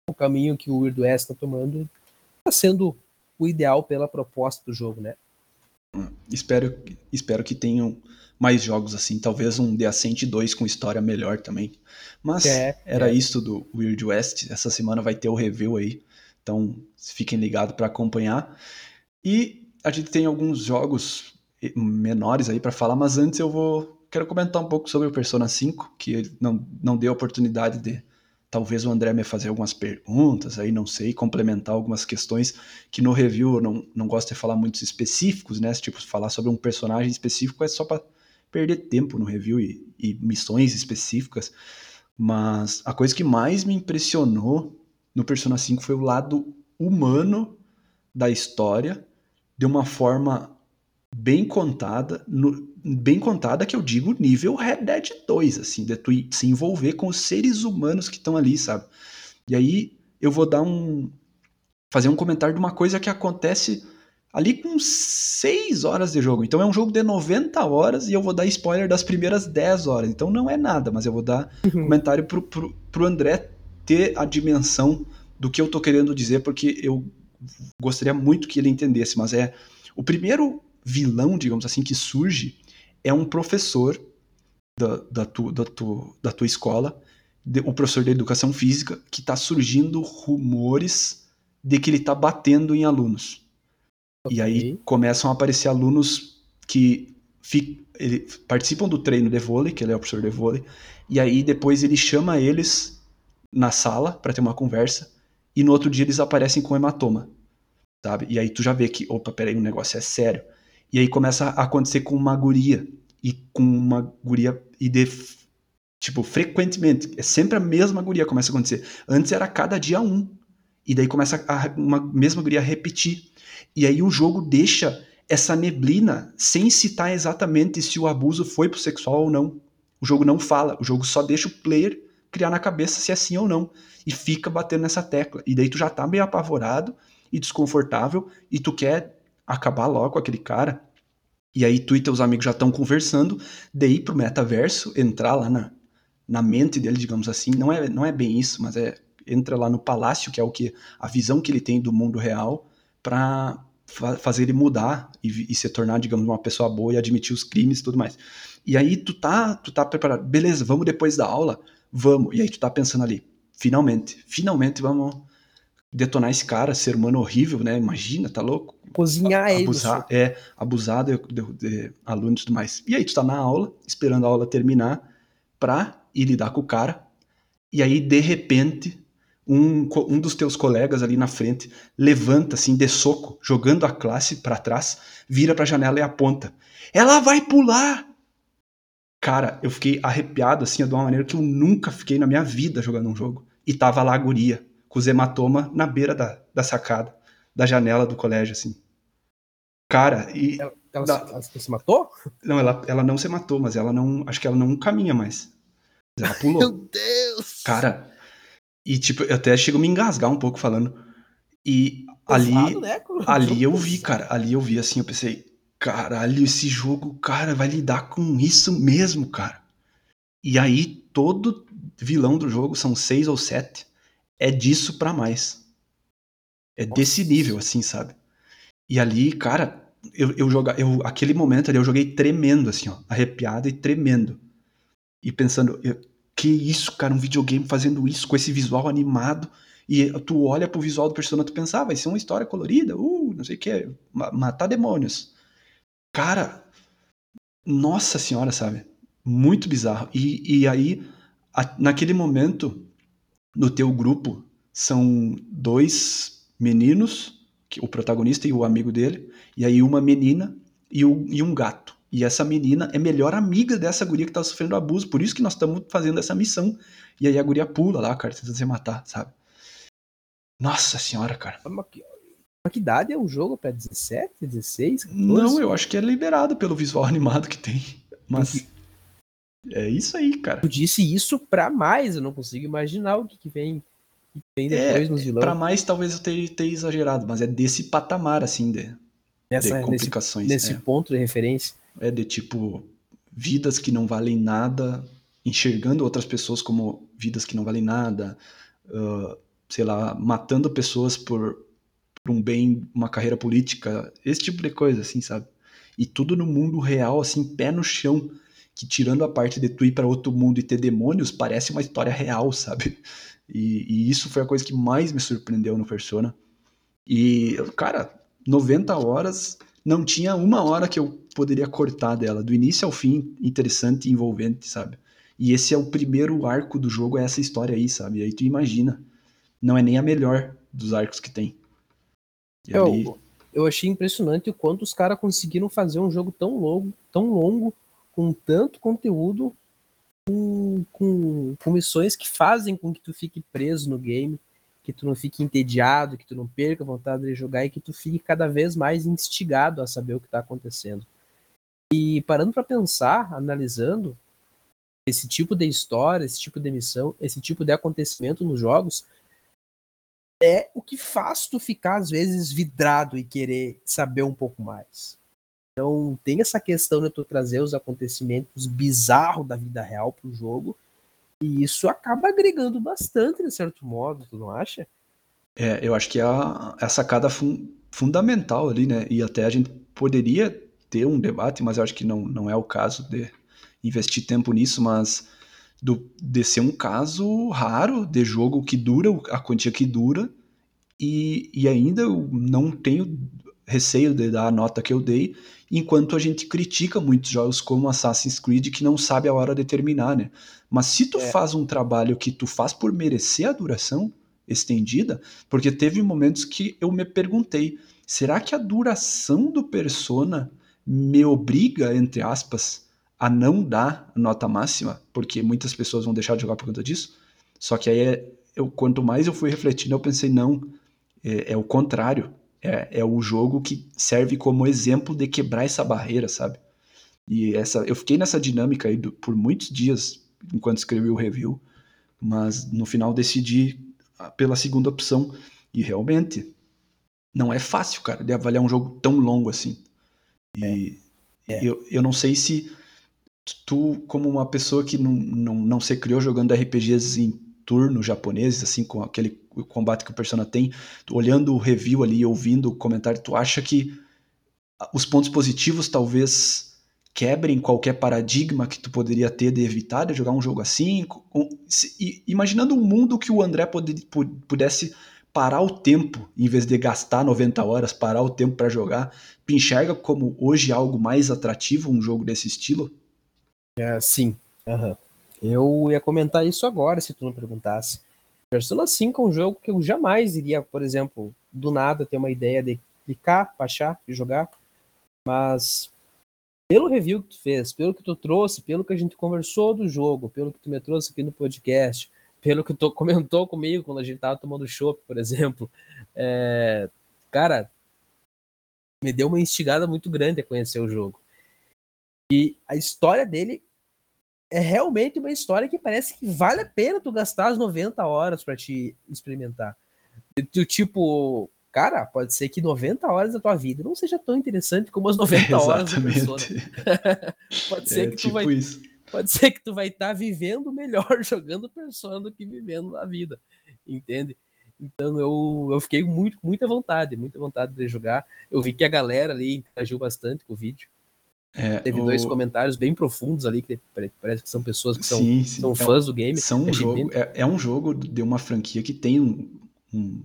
o caminho que o Weird West está tomando está sendo o ideal pela proposta do jogo, né? Espero, espero que tenham mais jogos assim, talvez um The Ascent 2 com história melhor também. Mas é, era é. isso do Weird West. Essa semana vai ter o review aí, então fiquem ligados para acompanhar. E a gente tem alguns jogos menores aí para falar, mas antes eu vou quero comentar um pouco sobre o Persona 5, que não, não deu oportunidade de talvez o André me fazer algumas perguntas, aí não sei, complementar algumas questões que no review eu não, não gosto de falar muitos específicos, né? Tipo, falar sobre um personagem específico é só para perder tempo no review e, e, missões específicas. Mas a coisa que mais me impressionou no Persona 5 foi o lado humano da história, de uma forma bem contada, no, bem contada que eu digo nível Red Dead 2, assim, de tu se envolver com os seres humanos que estão ali, sabe? E aí eu vou dar um fazer um comentário de uma coisa que acontece ali com 6 horas de jogo. Então é um jogo de 90 horas e eu vou dar spoiler das primeiras 10 horas. Então não é nada, mas eu vou dar uhum. comentário pro, pro, pro André ter a dimensão do que eu tô querendo dizer, porque eu gostaria muito que ele entendesse, mas é o primeiro vilão, digamos assim, que surge é um professor da, da, tu, da, tu, da tua escola, de, o professor de educação física, que está surgindo rumores de que ele está batendo em alunos. Okay. E aí começam a aparecer alunos que fi, ele, participam do treino de vôlei, que ele é o professor de vôlei, e aí depois ele chama eles na sala para ter uma conversa, e no outro dia eles aparecem com hematoma, sabe? E aí tu já vê que, opa, peraí, o negócio é sério. E aí começa a acontecer com uma guria. E com uma guria. E de, tipo, frequentemente. É sempre a mesma guria começa a acontecer. Antes era cada dia um. E daí começa a, uma mesma guria a repetir. E aí o jogo deixa essa neblina sem citar exatamente se o abuso foi pro sexual ou não. O jogo não fala. O jogo só deixa o player criar na cabeça se é sim ou não. E fica batendo nessa tecla. E daí tu já tá meio apavorado e desconfortável. E tu quer acabar logo com aquele cara. E aí tu e teus amigos já estão conversando ir pro metaverso, entrar lá na, na mente dele, digamos assim. Não é, não é bem isso, mas é entra lá no palácio, que é o que a visão que ele tem do mundo real, para fa fazer ele mudar e, e, se tornar, digamos, uma pessoa boa e admitir os crimes e tudo mais. E aí tu tá, tu tá preparado, beleza, vamos depois da aula? Vamos. E aí tu tá pensando ali, finalmente, finalmente vamos detonar esse cara, ser humano horrível, né? Imagina, tá louco? Cozinhar ele. Abusar, é, abusar de, de, de, alunos e tudo mais. E aí tu tá na aula, esperando a aula terminar, pra ir lidar com o cara, e aí, de repente, um, um dos teus colegas ali na frente levanta, assim, de soco, jogando a classe para trás, vira pra janela e aponta. Ela vai pular! Cara, eu fiquei arrepiado, assim, de uma maneira que eu nunca fiquei na minha vida jogando um jogo. E tava lá a guria, com os hematoma na beira da, da sacada, da janela do colégio, assim. Cara, e. Ela, ela, da... ela, se matou? Não, ela, ela não se matou, mas ela não. Acho que ela não caminha mais. Ela pulou. Meu Deus! Cara, e tipo, eu até chego a me engasgar um pouco falando. E ali, né? ali eu vi, cara, ali eu vi assim, eu pensei, caralho, esse jogo, cara, vai lidar com isso mesmo, cara. E aí todo vilão do jogo, são seis ou sete, é disso para mais. É desse nível, assim, sabe? E ali, cara, eu, eu joga, eu aquele momento ali eu joguei tremendo, assim, ó, arrepiado e tremendo. E pensando, eu, que isso, cara, um videogame fazendo isso com esse visual animado. E tu olha pro visual do personagem, tu pensa, ah, vai ser uma história colorida, uh, não sei o que, matar demônios. Cara, nossa senhora, sabe? Muito bizarro. E, e aí, a, naquele momento, no teu grupo, são dois meninos, o protagonista e o amigo dele, e aí uma menina e, o, e um gato. E essa menina é melhor amiga dessa guria que tá sofrendo abuso, por isso que nós estamos fazendo essa missão. E aí a guria pula lá, cara, tentando se matar, sabe? Nossa senhora, cara. Mas que, que idade é o jogo? Pra 17, 16? 14? Não, eu acho que é liberado pelo visual animado que tem. Mas. É isso aí, cara. Eu disse isso pra mais, eu não consigo imaginar o que, que vem, que vem depois é, nos vilões. Pra mais, talvez eu tenha, tenha, exagerado, mas é desse patamar, assim, de, Nessa, de complicações. Nesse, nesse é. ponto de referência. É de tipo, vidas que não valem nada, enxergando outras pessoas como vidas que não valem nada, uh, sei lá, matando pessoas por, por um bem, uma carreira política, esse tipo de coisa, assim, sabe? E tudo no mundo real, assim, pé no chão, que tirando a parte de tu ir para outro mundo e ter demônios, parece uma história real, sabe? *laughs* E, e, isso foi a coisa que mais me surpreendeu no Persona. E, cara, 90 horas, não tinha uma hora que eu poderia cortar dela, do início ao fim, interessante e envolvente, sabe? E esse é o primeiro arco do jogo, é essa história aí, sabe? E aí tu imagina, não é nem a melhor dos arcos que tem. Eu, ali... eu achei impressionante o quanto os caras conseguiram fazer um jogo tão longo, tão longo, com tanto conteúdo, com, com, com missões que fazem com que tu fique preso no game que tu não fique entediado, que tu não perca a vontade de jogar e que tu fique cada vez mais instigado a saber o que está acontecendo. E parando para pensar, analisando esse tipo de história, esse tipo de missão, esse tipo de acontecimento nos jogos, é o que faz tu ficar às vezes vidrado e querer saber um pouco mais. Então tem essa questão de tu trazer os acontecimentos bizarros da vida real pro jogo e isso acaba agregando bastante, de certo modo, tu não acha? É, eu acho que é a, a sacada fun, fundamental ali, né? E até a gente poderia ter um debate, mas eu acho que não, não é o caso de investir tempo nisso, mas do, de ser um caso raro de jogo que dura a quantia que dura e, e ainda eu não tenho receio de dar a nota que eu dei, enquanto a gente critica muitos jogos como Assassin's Creed que não sabe a hora de terminar, né? Mas se tu é. faz um trabalho que tu faz por merecer a duração estendida, porque teve momentos que eu me perguntei, será que a duração do Persona me obriga, entre aspas, a não dar nota máxima, porque muitas pessoas vão deixar de jogar por conta disso? Só que aí, eu, quanto mais eu fui refletindo, eu pensei, não, é, é o contrário é, é o jogo que serve como exemplo de quebrar essa barreira, sabe? E essa, eu fiquei nessa dinâmica aí por muitos dias enquanto escrevi o review, mas no final decidi pela segunda opção. E realmente não é fácil, cara, de avaliar um jogo tão longo assim. E é, é. Eu, eu não sei se tu, como uma pessoa que não, não, não se criou jogando RPGs em turno japoneses, assim, com aquele combate que o Persona tem, olhando o review ali, ouvindo o comentário, tu acha que os pontos positivos talvez quebrem qualquer paradigma que tu poderia ter de evitar de jogar um jogo assim? Imaginando um mundo que o André pudesse parar o tempo, em vez de gastar 90 horas, parar o tempo para jogar, tu enxerga como hoje algo mais atrativo um jogo desse estilo? É, sim. Uhum. Eu ia comentar isso agora, se tu não perguntasse. Persona 5 é um jogo que eu jamais iria, por exemplo, do nada ter uma ideia de clicar, baixar e jogar. Mas pelo review que tu fez, pelo que tu trouxe, pelo que a gente conversou do jogo, pelo que tu me trouxe aqui no podcast, pelo que tu *laughs* comentou comigo quando a gente tava tomando chopp, por exemplo, é, cara, me deu uma instigada muito grande a conhecer o jogo. E a história dele é realmente uma história que parece que vale a pena tu gastar as 90 horas para te experimentar. Do tipo, Cara, pode ser que 90 horas da tua vida não seja tão interessante como as 90 *laughs* horas do Persona. *laughs* pode ser é, que tu tipo vai isso. Pode ser que tu vai estar tá vivendo melhor *laughs* jogando Persona do que vivendo a vida. Entende? Então eu, eu fiquei muito, muita vontade, muita vontade de jogar. Eu vi que a galera ali interagiu bastante com o vídeo. É, Teve o... dois comentários bem profundos ali, que parece que são pessoas que são, sim, sim. são é fãs é, do game. São um jogo, é, é, um jogo de uma franquia que tem um, um,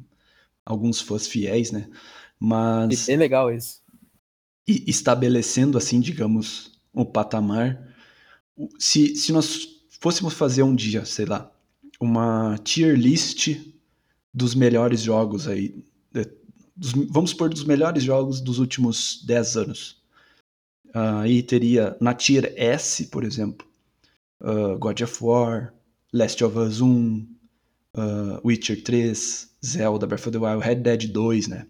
alguns fãs fiéis, né? Mas. É legal isso. E estabelecendo, assim, digamos, o patamar. Se, se nós fôssemos fazer um dia, sei lá, uma tier list dos melhores jogos aí. Dos, vamos supor, dos melhores jogos dos últimos 10 anos. Uh, aí teria na tier S, por exemplo, uh, God of War, Last of Us 1, uh, Witcher 3, Zelda, Breath of the Wild, Red Dead 2, né?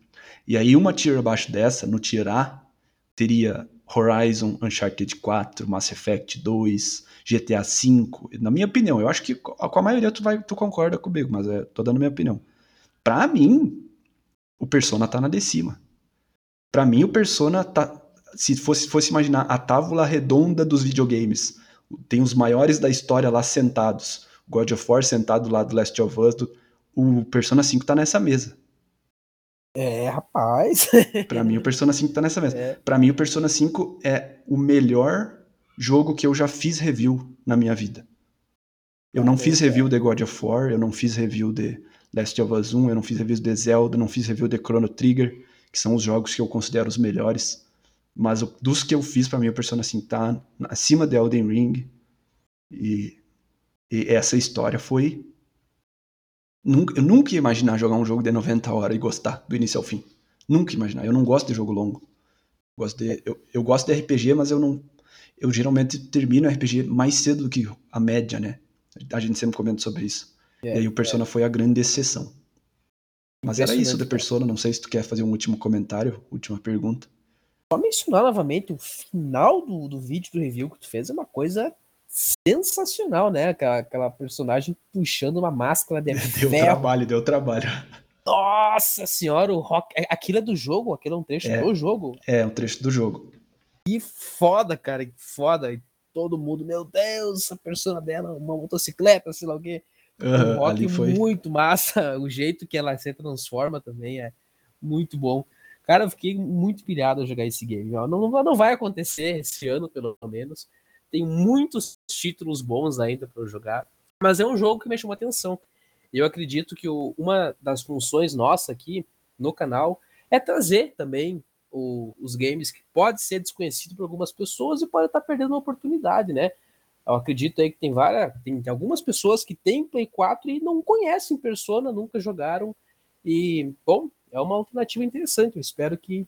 E aí uma tier abaixo dessa, no tier A, teria Horizon, Uncharted 4, Mass Effect 2, GTA V. Na minha opinião, eu acho que com a maioria tu, vai, tu concorda comigo, mas é, tô dando minha opinião. Pra mim, o Persona tá na de cima. Pra mim, o Persona tá. Se fosse, fosse imaginar a tábula redonda dos videogames, tem os maiores da história lá sentados. God of War sentado lá do Last of Us. Do, o Persona 5 tá nessa mesa. É, rapaz. pra mim, o Persona 5 tá nessa mesa. É. Pra mim, o Persona 5 é o melhor jogo que eu já fiz review na minha vida. Eu não fiz review de God of War, eu não fiz review de Last of Us 1, eu não fiz review de Zelda, não fiz review de Chrono Trigger, que são os jogos que eu considero os melhores. Mas dos que eu fiz, para mim, o Persona 5 tá acima de Elden Ring. E, e essa história foi. Eu nunca ia imaginar jogar um jogo de 90 horas e gostar do início ao fim. Nunca imaginar. Eu não gosto de jogo longo. Gosto de, eu, eu gosto de RPG, mas eu não. Eu geralmente termino RPG mais cedo do que a média, né? A gente sempre comenta sobre isso. É, e aí o Persona é. foi a grande exceção. Mas era isso da Persona, não sei se tu quer fazer um último comentário, última pergunta. Só mencionar novamente, o final do, do vídeo do review que tu fez é uma coisa sensacional, né? Aquela, aquela personagem puxando uma máscara de *laughs* Deu ferro. trabalho, deu trabalho. Nossa senhora, o rock. É, aquilo é do jogo? Aquilo é um trecho é, do jogo? É, um trecho do jogo. Que foda, cara, que foda. E todo mundo, meu Deus, a persona dela, uma motocicleta, sei lá o quê. Uhum, um rock foi... muito massa, *laughs* o jeito que ela se transforma também é muito bom. Cara, eu fiquei muito pilhado a jogar esse game. Não, não, não vai acontecer esse ano, pelo menos. Tem muitos títulos bons ainda para jogar, mas é um jogo que me chamou atenção. Eu acredito que o, uma das funções nossa aqui no canal é trazer também o, os games que pode ser desconhecido por algumas pessoas e pode estar perdendo uma oportunidade, né? Eu acredito aí que tem várias, tem, tem algumas pessoas que têm Play 4 e não conhecem Persona, nunca jogaram. E, bom, é uma alternativa interessante. Eu espero que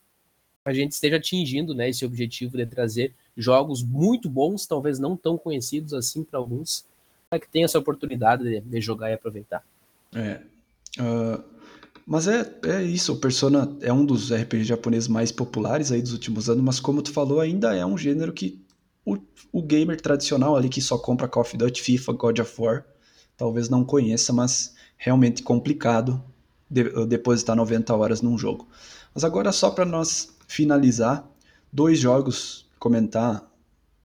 a gente esteja atingindo né, esse objetivo de trazer jogos muito bons, talvez não tão conhecidos assim para alguns, para que tenha essa oportunidade de, de, jogar e aproveitar. É. Uh, mas é, é isso, o Persona é um dos RPG japoneses mais populares aí dos últimos anos, mas como tu falou, ainda é um gênero que o, o gamer tradicional ali que só compra Call of Duty, FIFA, God of War, talvez não conheça, mas realmente complicado de, depositar 90 horas num jogo. Mas agora só para nós finalizar, dois jogos, comentar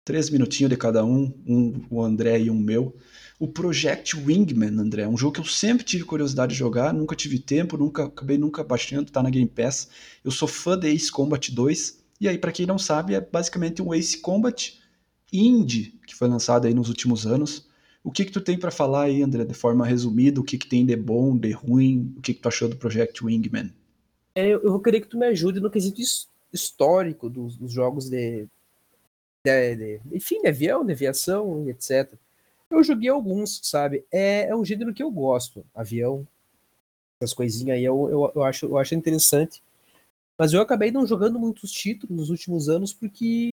três minutinhos de cada um, um o André e um meu. O Project Wingman, André, um jogo que eu sempre tive curiosidade de jogar, nunca tive tempo, nunca acabei nunca baixando, tá na Game Pass. Eu sou fã de Ace Combat 2, e aí para quem não sabe, é basicamente um Ace Combat indie que foi lançado aí nos últimos anos. O que que tu tem para falar aí, André, de forma resumida, o que que tem de bom, de ruim, o que que tu achou do Project Wingman? É, eu vou querer que tu me ajude no quesito histórico dos, dos jogos de, de, de, enfim, de avião, de aviação, etc. Eu joguei alguns, sabe? É, é um gênero que eu gosto, avião, essas coisinhas aí, eu, eu, eu, acho, eu acho interessante. Mas eu acabei não jogando muitos títulos nos últimos anos porque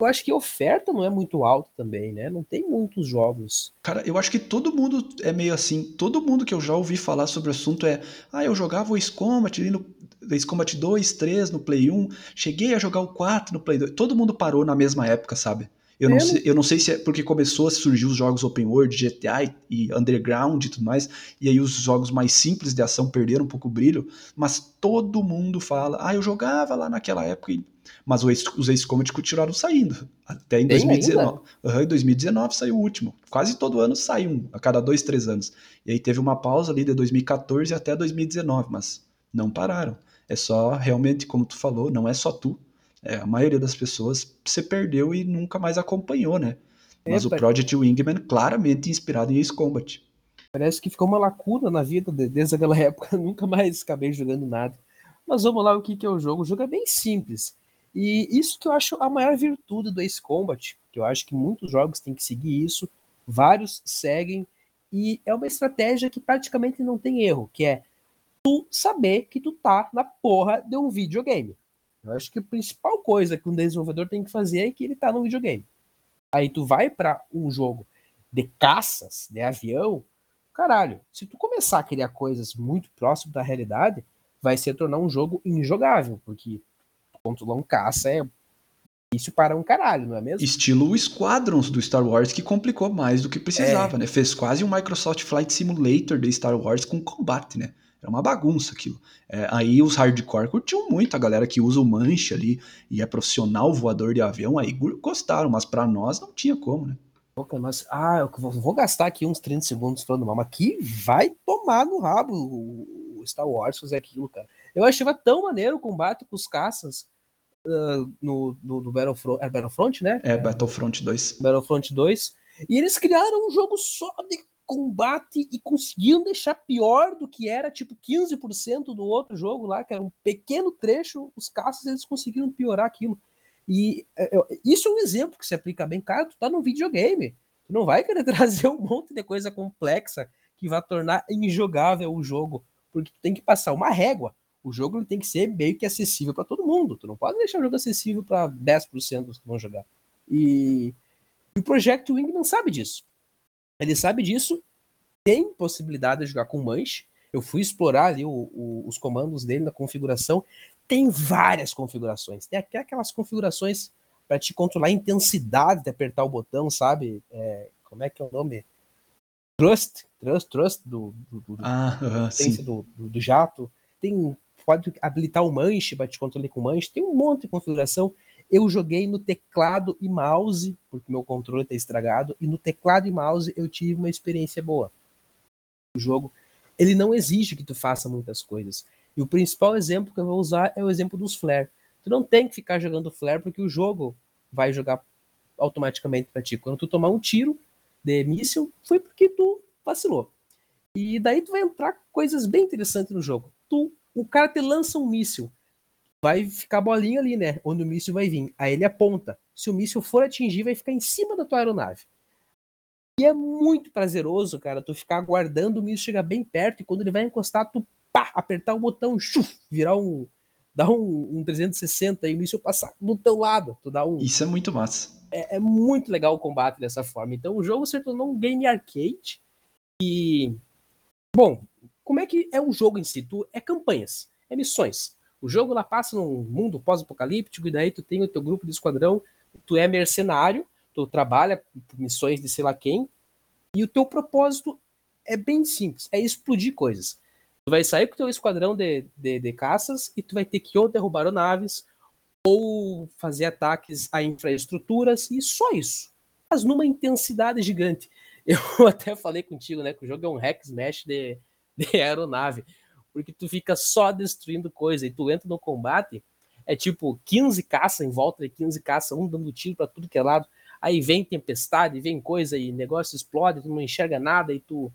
eu acho que a oferta não é muito alta também, né? Não tem muitos jogos. Cara, eu acho que todo mundo é meio assim. Todo mundo que eu já ouvi falar sobre o assunto é: ah, eu jogava o Ace Combat ali no Ace Combat 2, 3 no Play 1, cheguei a jogar o 4 no Play 2. Todo mundo parou na mesma época, sabe? Eu não, sei, eu não sei se é porque começou a surgir os jogos open world, GTA e Underground e tudo mais, e aí os jogos mais simples de ação perderam um pouco o brilho, mas todo mundo fala, ah, eu jogava lá naquela época, mas os Combat continuaram saindo, até em 2019. Uhum, em 2019 saiu o último. Quase todo ano sai um, a cada dois, três anos. E aí teve uma pausa ali de 2014 até 2019, mas não pararam. É só, realmente, como tu falou, não é só tu, é, a maioria das pessoas se perdeu e nunca mais acompanhou, né? Mas Epa. o Project Wingman claramente inspirado em Ace Combat. Parece que ficou uma lacuna na vida desde aquela *laughs* época, nunca mais acabei jogando nada. Mas vamos lá, o que, que é o jogo? O jogo é bem simples. E isso que eu acho a maior virtude do Ace Combat, que eu acho que muitos jogos têm que seguir isso, vários seguem, e é uma estratégia que praticamente não tem erro, que é tu saber que tu tá na porra de um videogame. Eu acho que a principal coisa que um desenvolvedor tem que fazer é que ele tá no videogame. Aí tu vai para um jogo de caças, de avião, caralho, se tu começar a criar coisas muito próximas da realidade, vai se tornar um jogo injogável, porque controlar um caça é isso para um caralho, não é mesmo? Estilo o Squadrons do Star Wars, que complicou mais do que precisava, é. né? Fez quase um Microsoft Flight Simulator de Star Wars com combate, né? Era uma bagunça aquilo. É, aí os hardcore curtiam muito, a galera que usa o manche ali e é profissional voador de avião, aí gostaram, mas para nós não tinha como, né? Mas, ah, eu vou gastar aqui uns 30 segundos falando mal, mas que vai tomar no rabo o Star Wars fazer aquilo, cara. Eu achava tão maneiro o combate com os caças uh, no, no, no Battlefront, é Battlefront, né? É, Battlefront 2. Battlefront 2. E eles criaram um jogo só de combate e conseguiam deixar pior do que era, tipo 15% do outro jogo lá, que era um pequeno trecho, os caças eles conseguiram piorar aquilo. E é, isso é um exemplo que se aplica bem, cara, tu tá num videogame, tu não vai querer *laughs* trazer um monte de coisa complexa que vai tornar injogável o jogo, porque tu tem que passar uma régua. O jogo tem que ser meio que acessível para todo mundo. Tu não pode deixar o jogo acessível para 10% dos que vão jogar. E, e o Project Wing não sabe disso. Ele sabe disso, tem possibilidade de jogar com manche. Eu fui explorar ali o, o, os comandos dele na configuração. Tem várias configurações. Tem até aquelas configurações para te controlar a intensidade de apertar o botão, sabe? É, como é que é o nome? Trust, Trust, Trust do, do, do, ah, uh, do, do, do jato. Tem pode habilitar o manche para te controlar com manche. Tem um monte de configuração. Eu joguei no teclado e mouse, porque meu controle está estragado, e no teclado e mouse eu tive uma experiência boa. O jogo, ele não exige que tu faça muitas coisas. E o principal exemplo que eu vou usar é o exemplo dos flare. Tu não tem que ficar jogando flare porque o jogo vai jogar automaticamente para ti. Quando tu tomar um tiro de míssil, foi porque tu vacilou. E daí tu vai entrar coisas bem interessantes no jogo. Tu, o cara te lança um míssil vai ficar bolinha ali, né? Onde o míssil vai vir. Aí ele aponta. Se o míssil for atingir, vai ficar em cima da tua aeronave. E é muito prazeroso, cara, tu ficar aguardando o míssil chegar bem perto e quando ele vai encostar, tu pá, apertar o botão, chuf, virar um. dar um, um 360 e o míssil passar do teu lado. Tu dá um. Isso é muito massa. É, é muito legal o combate dessa forma. Então o jogo se tornou um game arcade. E. Bom, como é que é o jogo em si? Tu, é campanhas, é missões. O jogo lá passa num mundo pós-apocalíptico, e daí tu tem o teu grupo de esquadrão, tu é mercenário, tu trabalha missões de sei lá quem, e o teu propósito é bem simples, é explodir coisas. Tu vai sair com o teu esquadrão de, de, de caças e tu vai ter que ou derrubar naves, ou fazer ataques a infraestruturas, e só isso. Mas numa intensidade gigante. *laughs* Eu até falei contigo, né, que o jogo é um hack smash de, de aeronave porque tu fica só destruindo coisa e tu entra no combate, é tipo 15 caça em volta de 15 caça, um dando tiro para tudo que é lado. Aí vem tempestade, vem coisa e negócio explode, tu não enxerga nada e tu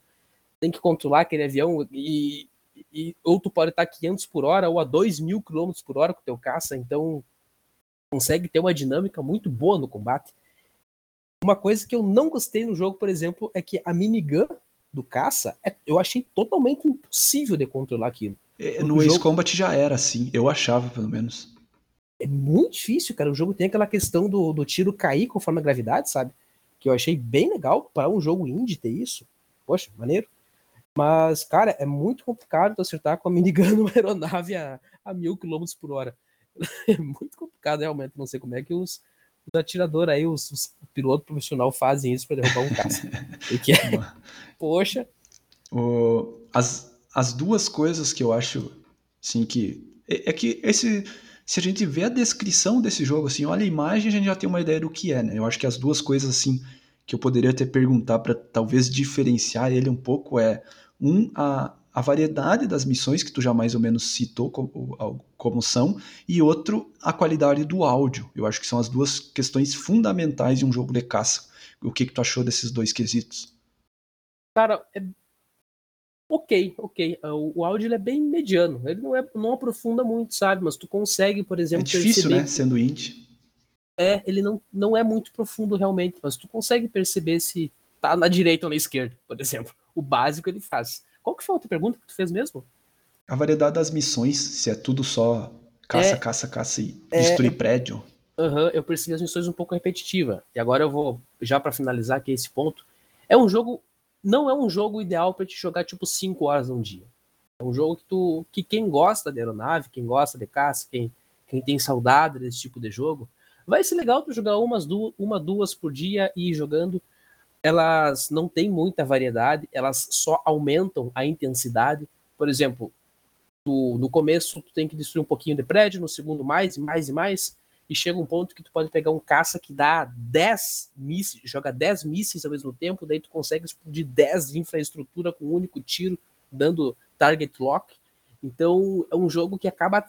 tem que controlar aquele avião e, e ou tu pode estar 500 por hora ou a 2 mil quilômetros por hora com o teu caça, então consegue ter uma dinâmica muito boa no combate. Uma coisa que eu não gostei no jogo, por exemplo, é que a minigun do caça, é, eu achei totalmente impossível de controlar aquilo. É, no Ace Combat já era assim, eu achava pelo menos. É muito difícil, cara. O jogo tem aquela questão do, do tiro cair conforme a gravidade, sabe? Que eu achei bem legal para um jogo indie ter isso. Poxa, maneiro. Mas, cara, é muito complicado acertar com a minigun *laughs* numa aeronave a, a mil quilômetros por hora. *laughs* É muito complicado, realmente. Não sei como é que os, os atiradores aí, os, os pilotos profissionais fazem isso para derrubar um caça. *laughs* Porque, *laughs* poxa. O, as, as duas coisas que eu acho, assim, que. É, é, que esse. Se a gente vê a descrição desse jogo, assim, olha a imagem, a gente já tem uma ideia do que é, né? Eu acho que as duas coisas, assim, que eu poderia até perguntar para talvez diferenciar ele um pouco é um a, a variedade das missões que tu já mais ou menos citou como, como são e outro a qualidade do áudio. Eu acho que são as duas questões fundamentais de um jogo de caça. O que que tu achou desses dois quesitos? Cara, é ok, ok. O, o áudio é bem mediano. Ele não, é, não aprofunda muito, sabe? Mas tu consegue, por exemplo. É difícil, perceber... né? Sendo indie. É, ele não, não é muito profundo realmente, mas tu consegue perceber se tá na direita ou na esquerda, por exemplo. O básico ele faz. Qual que foi a outra pergunta que tu fez mesmo? A variedade das missões, se é tudo só caça, é, caça, caça e é, destruir prédio. Uhum, eu percebi as missões um pouco repetitivas. E agora eu vou, já para finalizar aqui esse ponto, é um jogo, não é um jogo ideal para te jogar tipo 5 horas num dia. É um jogo que tu, que quem gosta de aeronave, quem gosta de caça, quem, quem tem saudade desse tipo de jogo, Vai ser legal tu jogar umas duas, uma, duas por dia e ir jogando. Elas não têm muita variedade, elas só aumentam a intensidade. Por exemplo, no começo tu tem que destruir um pouquinho de prédio, no segundo mais e mais e mais, e chega um ponto que tu pode pegar um caça que dá 10 mísseis, joga 10 mísseis ao mesmo tempo, daí tu consegue explodir 10 de infraestrutura com um único tiro, dando target lock. Então é um jogo que acaba.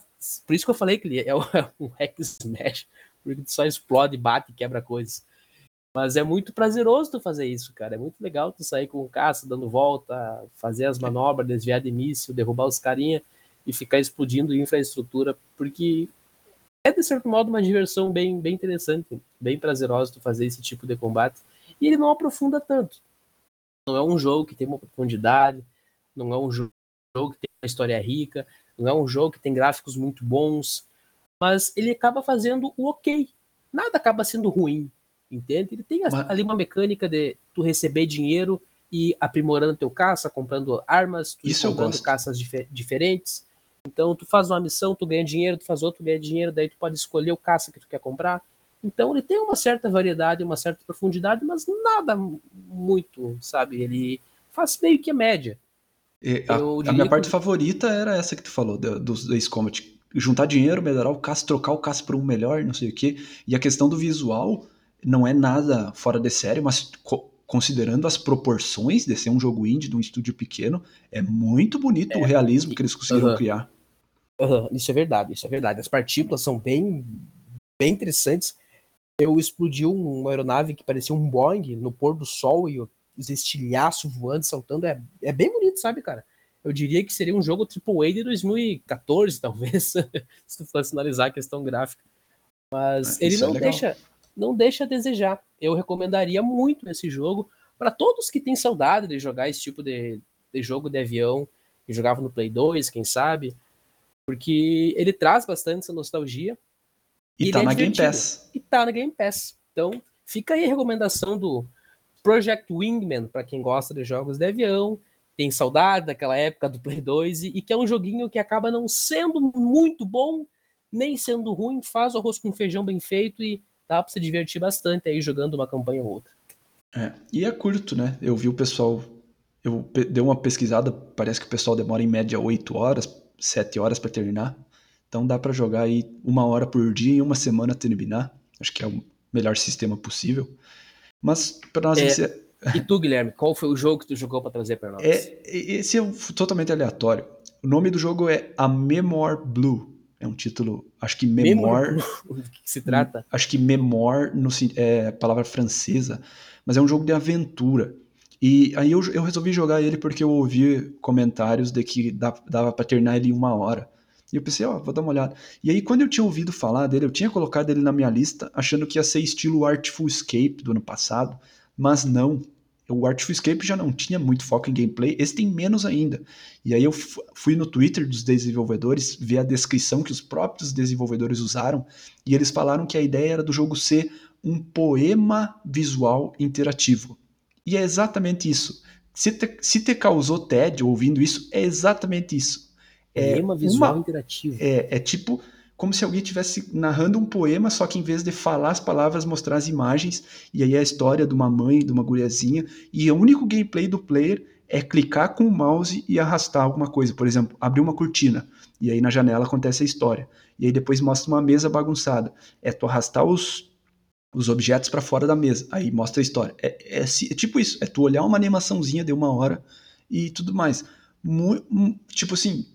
Por isso que eu falei que *laughs* ele é um hack smash, porque tu só explode, bate e quebra coisas. Mas é muito prazeroso tu fazer isso, cara. É muito legal tu sair com o caça, dando volta, fazer as manobras, desviar de míssil, derrubar os carinha e ficar explodindo infraestrutura, porque é, de certo modo, uma diversão bem, bem interessante, bem prazerosa tu fazer esse tipo de combate. E ele não aprofunda tanto. Não é um jogo que tem uma profundidade, não é um jogo que tem uma história rica, não é um jogo que tem gráficos muito bons, mas ele acaba fazendo o ok. Nada acaba sendo ruim, entende? Ele tem mas... ali uma mecânica de tu receber dinheiro e aprimorando teu caça, comprando armas, tu Isso comprando caças dif diferentes. Então tu faz uma missão, tu ganha dinheiro, tu faz outro, ganha dinheiro, daí tu pode escolher o caça que tu quer comprar. Então ele tem uma certa variedade, uma certa profundidade, mas nada muito, sabe? Ele faz meio que a média. a, a, minha parte favorita era essa que tu falou, do, do Ace Combat, juntar dinheiro, melhorar o caso, trocar o caso por um melhor, não sei o quê. E a questão do visual não é nada fora de série, mas co considerando as proporções de ser um jogo indie de um estúdio pequeno, é muito bonito é, o realismo que eles conseguiram uh -huh. criar. Uh -huh. Isso é verdade, isso é verdade. As partículas são bem, bem interessantes. Eu explodi uma aeronave que parecia um Boeing no pôr do sol e os estilhaços voando, saltando. É, é bem bonito, sabe, cara? eu diria que seria um jogo AAA de 2014, *laughs* talvez, *laughs* se tu fosse analisar a questão gráfica. Mas ah, ele não é deixa, não deixa a desejar. Eu recomendaria muito esse jogo para todos que têm saudade de jogar esse tipo de, de jogo de avião, que jogava no Play 2, quem sabe, porque ele traz bastante essa nostalgia. E, e tá é na divertido. Game Pass. E tá na Game Pass. Então, fica aí a recomendação do Project Wingman para quem gosta de jogos de avião tem saudade daquela época do Play 2 e, e, que é um joguinho que acaba não sendo muito bom, nem sendo ruim, faz o arroz com feijão bem feito e dá para se divertir bastante aí jogando uma campanha ou outra. É, e é curto, né? Eu vi o pessoal, eu dei uma pesquisada, parece que o pessoal demora em média 8 horas, 7 horas para terminar. Então dá para jogar aí uma hora por dia e uma semana terminar. Acho que é o melhor sistema possível. Mas para nós é... E tu, Guilherme, qual foi o jogo que tu jogou para trazer para nós? É, esse é totalmente aleatório. O nome do jogo é A Memoir Blue. É um título, acho que Memoir. Do *laughs* que se trata? Acho que Memoir no, é palavra francesa, mas é um jogo de aventura. E aí eu, eu resolvi jogar ele porque eu ouvi comentários de que dava para terminar ele em uma hora. E eu pensei, ó, oh, vou dar uma olhada. E aí, quando eu tinha ouvido falar dele, eu tinha colocado ele na minha lista, achando que ia ser estilo Artful Escape do ano passado, mas não o Artful Escape já não tinha muito foco em gameplay, esse tem menos ainda. E aí eu fui no Twitter dos desenvolvedores ver a descrição que os próprios desenvolvedores usaram, e eles falaram que a ideia era do jogo ser um poema visual interativo. E é exatamente isso. Se te, se te causou tédio ouvindo isso, é exatamente isso. É poema visual uma, interativo. É, é tipo como se alguém estivesse narrando um poema, só que em vez de falar as palavras, mostrar as imagens, e aí é a história de uma mãe, de uma guriazinha, e o único gameplay do player é clicar com o mouse e arrastar alguma coisa. Por exemplo, abrir uma cortina, e aí na janela acontece a história. E aí depois mostra uma mesa bagunçada. É tu arrastar os, os objetos para fora da mesa, aí mostra a história. É, é, é, tipo isso, é tu olhar uma animaçãozinha de uma hora e tudo mais. tipo assim,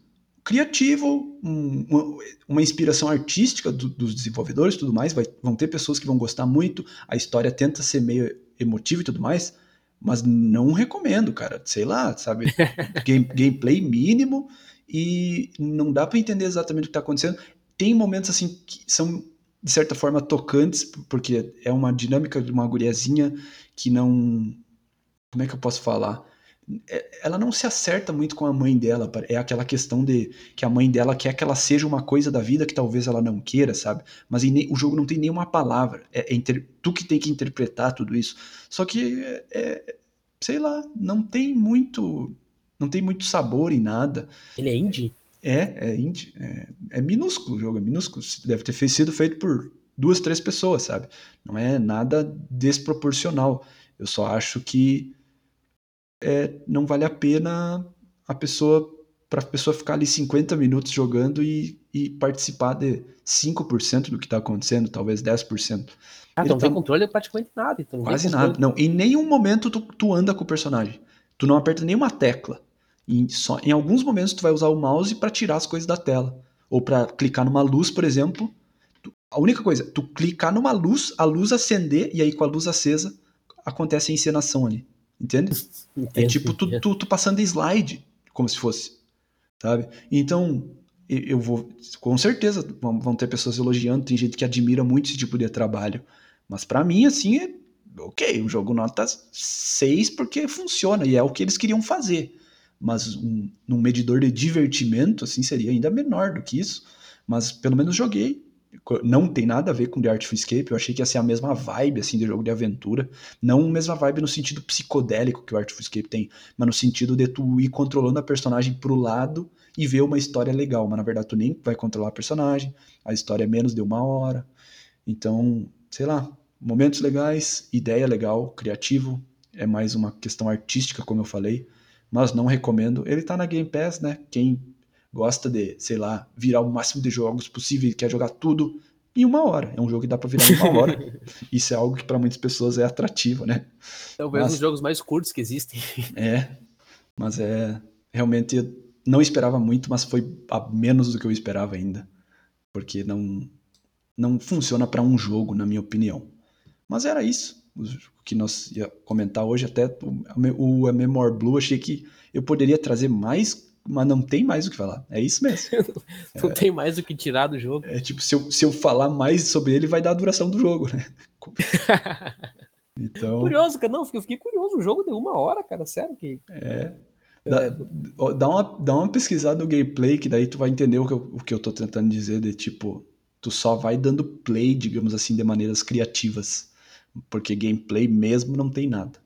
criativo, um, uma inspiração artística do, dos desenvolvedores tudo mais. Vai, vão ter pessoas que vão gostar muito, a história tenta ser meio emotiva e tudo mais, mas não recomendo, cara. Sei lá, sabe? *laughs* Game, gameplay mínimo e não dá para entender exatamente o que está acontecendo. Tem momentos assim que são de certa forma tocantes, porque é uma dinâmica de uma guriazinha que não. Como é que eu posso falar? É, ela não se acerta muito com a mãe dela. É aquela questão de que a mãe dela quer que ela seja uma coisa da vida que talvez ela não queira, sabe? Mas o jogo não tem nenhuma palavra. É, é inter, tu que tem que interpretar tudo isso. Só que, é, é, sei lá, não tem muito. Não tem muito sabor em nada. Ele é indie? É, é indie. É, é minúsculo o jogo, é minúsculo. Deve ter sido feito por duas, três pessoas, sabe? Não é nada desproporcional. Eu só acho que é, não vale a pena a pessoa para a pessoa ficar ali 50 minutos jogando e, e participar de 5% do que está acontecendo, talvez 10%. Ah, então não tem controle praticamente nada. Então quase nada. Não, em nenhum momento tu, tu anda com o personagem. Tu não aperta nenhuma tecla. Em, só, em alguns momentos tu vai usar o mouse para tirar as coisas da tela. Ou para clicar numa luz, por exemplo. Tu, a única coisa, tu clicar numa luz, a luz acender, e aí com a luz acesa acontece a encenação ali. Entende? é tipo tu, tu, tu, passando slide, como se fosse. Sabe? Então, eu vou. Com certeza vão ter pessoas elogiando, tem gente que admira muito esse tipo de trabalho. Mas para mim, assim, é ok, um jogo nota 6 porque funciona e é o que eles queriam fazer. Mas um, um medidor de divertimento, assim, seria ainda menor do que isso. Mas pelo menos joguei não tem nada a ver com The Artful Escape, eu achei que ia ser a mesma vibe, assim, de jogo de aventura, não a mesma vibe no sentido psicodélico que o Artful Escape tem, mas no sentido de tu ir controlando a personagem pro lado e ver uma história legal, mas na verdade tu nem vai controlar a personagem, a história é menos de uma hora, então, sei lá, momentos legais, ideia legal, criativo, é mais uma questão artística, como eu falei, mas não recomendo, ele tá na Game Pass, né, quem gosta de, sei lá, virar o máximo de jogos possível, quer jogar tudo em uma hora. É um jogo que dá para virar em uma *laughs* hora. Isso é algo que para muitas pessoas é atrativo, né? Talvez mas, um dos jogos mais curtos que existem. É, mas é realmente não esperava muito, mas foi a menos do que eu esperava ainda, porque não não funciona para um jogo, na minha opinião. Mas era isso, o que nós ia comentar hoje até o, o Memoir Blue, achei que eu poderia trazer mais mas não tem mais o que falar. É isso mesmo. *laughs* não é, tem mais o que tirar do jogo. É tipo, se eu, se eu falar mais sobre ele, vai dar a duração do jogo, né? *laughs* então... Curioso, cara. Não, eu fiquei curioso. O jogo deu uma hora, cara. Sério que. É. Dá, é. dá, uma, dá uma pesquisada no gameplay, que daí tu vai entender o que, eu, o que eu tô tentando dizer, de tipo, tu só vai dando play, digamos assim, de maneiras criativas. Porque gameplay mesmo não tem nada.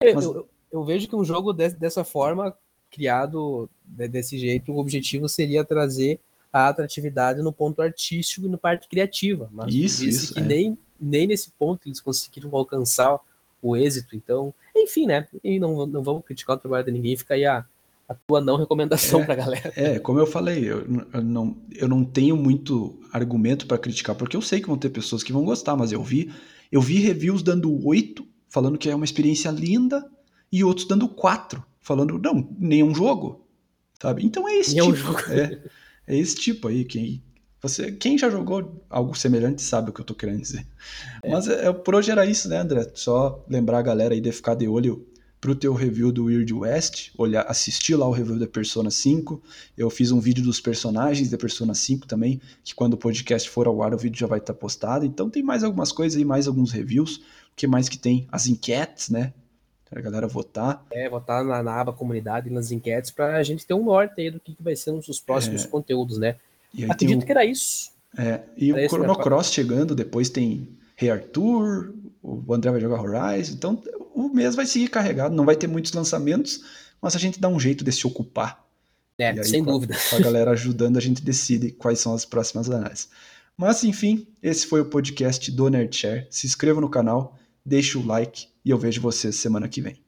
É, Mas... Eu, eu, vejo que um jogo de, dessa forma criado desse jeito, o objetivo seria trazer a atratividade no ponto artístico e no parte criativa. Mas isso, isso, que é. nem, nem nesse ponto eles conseguiram alcançar o êxito. Então, enfim, né? E não, não vamos criticar o trabalho de ninguém, fica aí a, a tua não recomendação é, pra galera. É, como eu falei, eu, eu, não, eu não tenho muito argumento para criticar, porque eu sei que vão ter pessoas que vão gostar, mas eu vi, eu vi reviews dando oito, falando que é uma experiência linda, e outros dando quatro falando, não, nenhum jogo, sabe? Então é esse nenhum tipo. Jogo. É, é esse tipo aí. Quem, você, quem já jogou algo semelhante sabe o que eu tô querendo dizer. É. Mas é, por hoje era isso, né, André? Só lembrar a galera aí de ficar de olho pro teu review do Weird West, olhar, assistir lá o review da Persona 5. Eu fiz um vídeo dos personagens da Persona 5 também, que quando o podcast for ao ar o vídeo já vai estar tá postado. Então tem mais algumas coisas aí, mais alguns reviews. O que mais que tem? As enquetes, né? A galera votar. É, votar na, na aba comunidade, nas enquetes, para a gente ter um norte aí do que, que vai ser os próximos é. conteúdos, né? Acredito o, que era isso. É, e era o Chrono Cross chegando, depois tem Rei Arthur, o André vai jogar Horizon, então o mês vai seguir carregado, não vai ter muitos lançamentos, mas a gente dá um jeito de se ocupar É, aí, sem com dúvida. Com a galera ajudando, a gente decide quais são as próximas análises. Mas, enfim, esse foi o podcast do Nerdshare. Se inscreva no canal, deixe o like e eu vejo vocês semana que vem.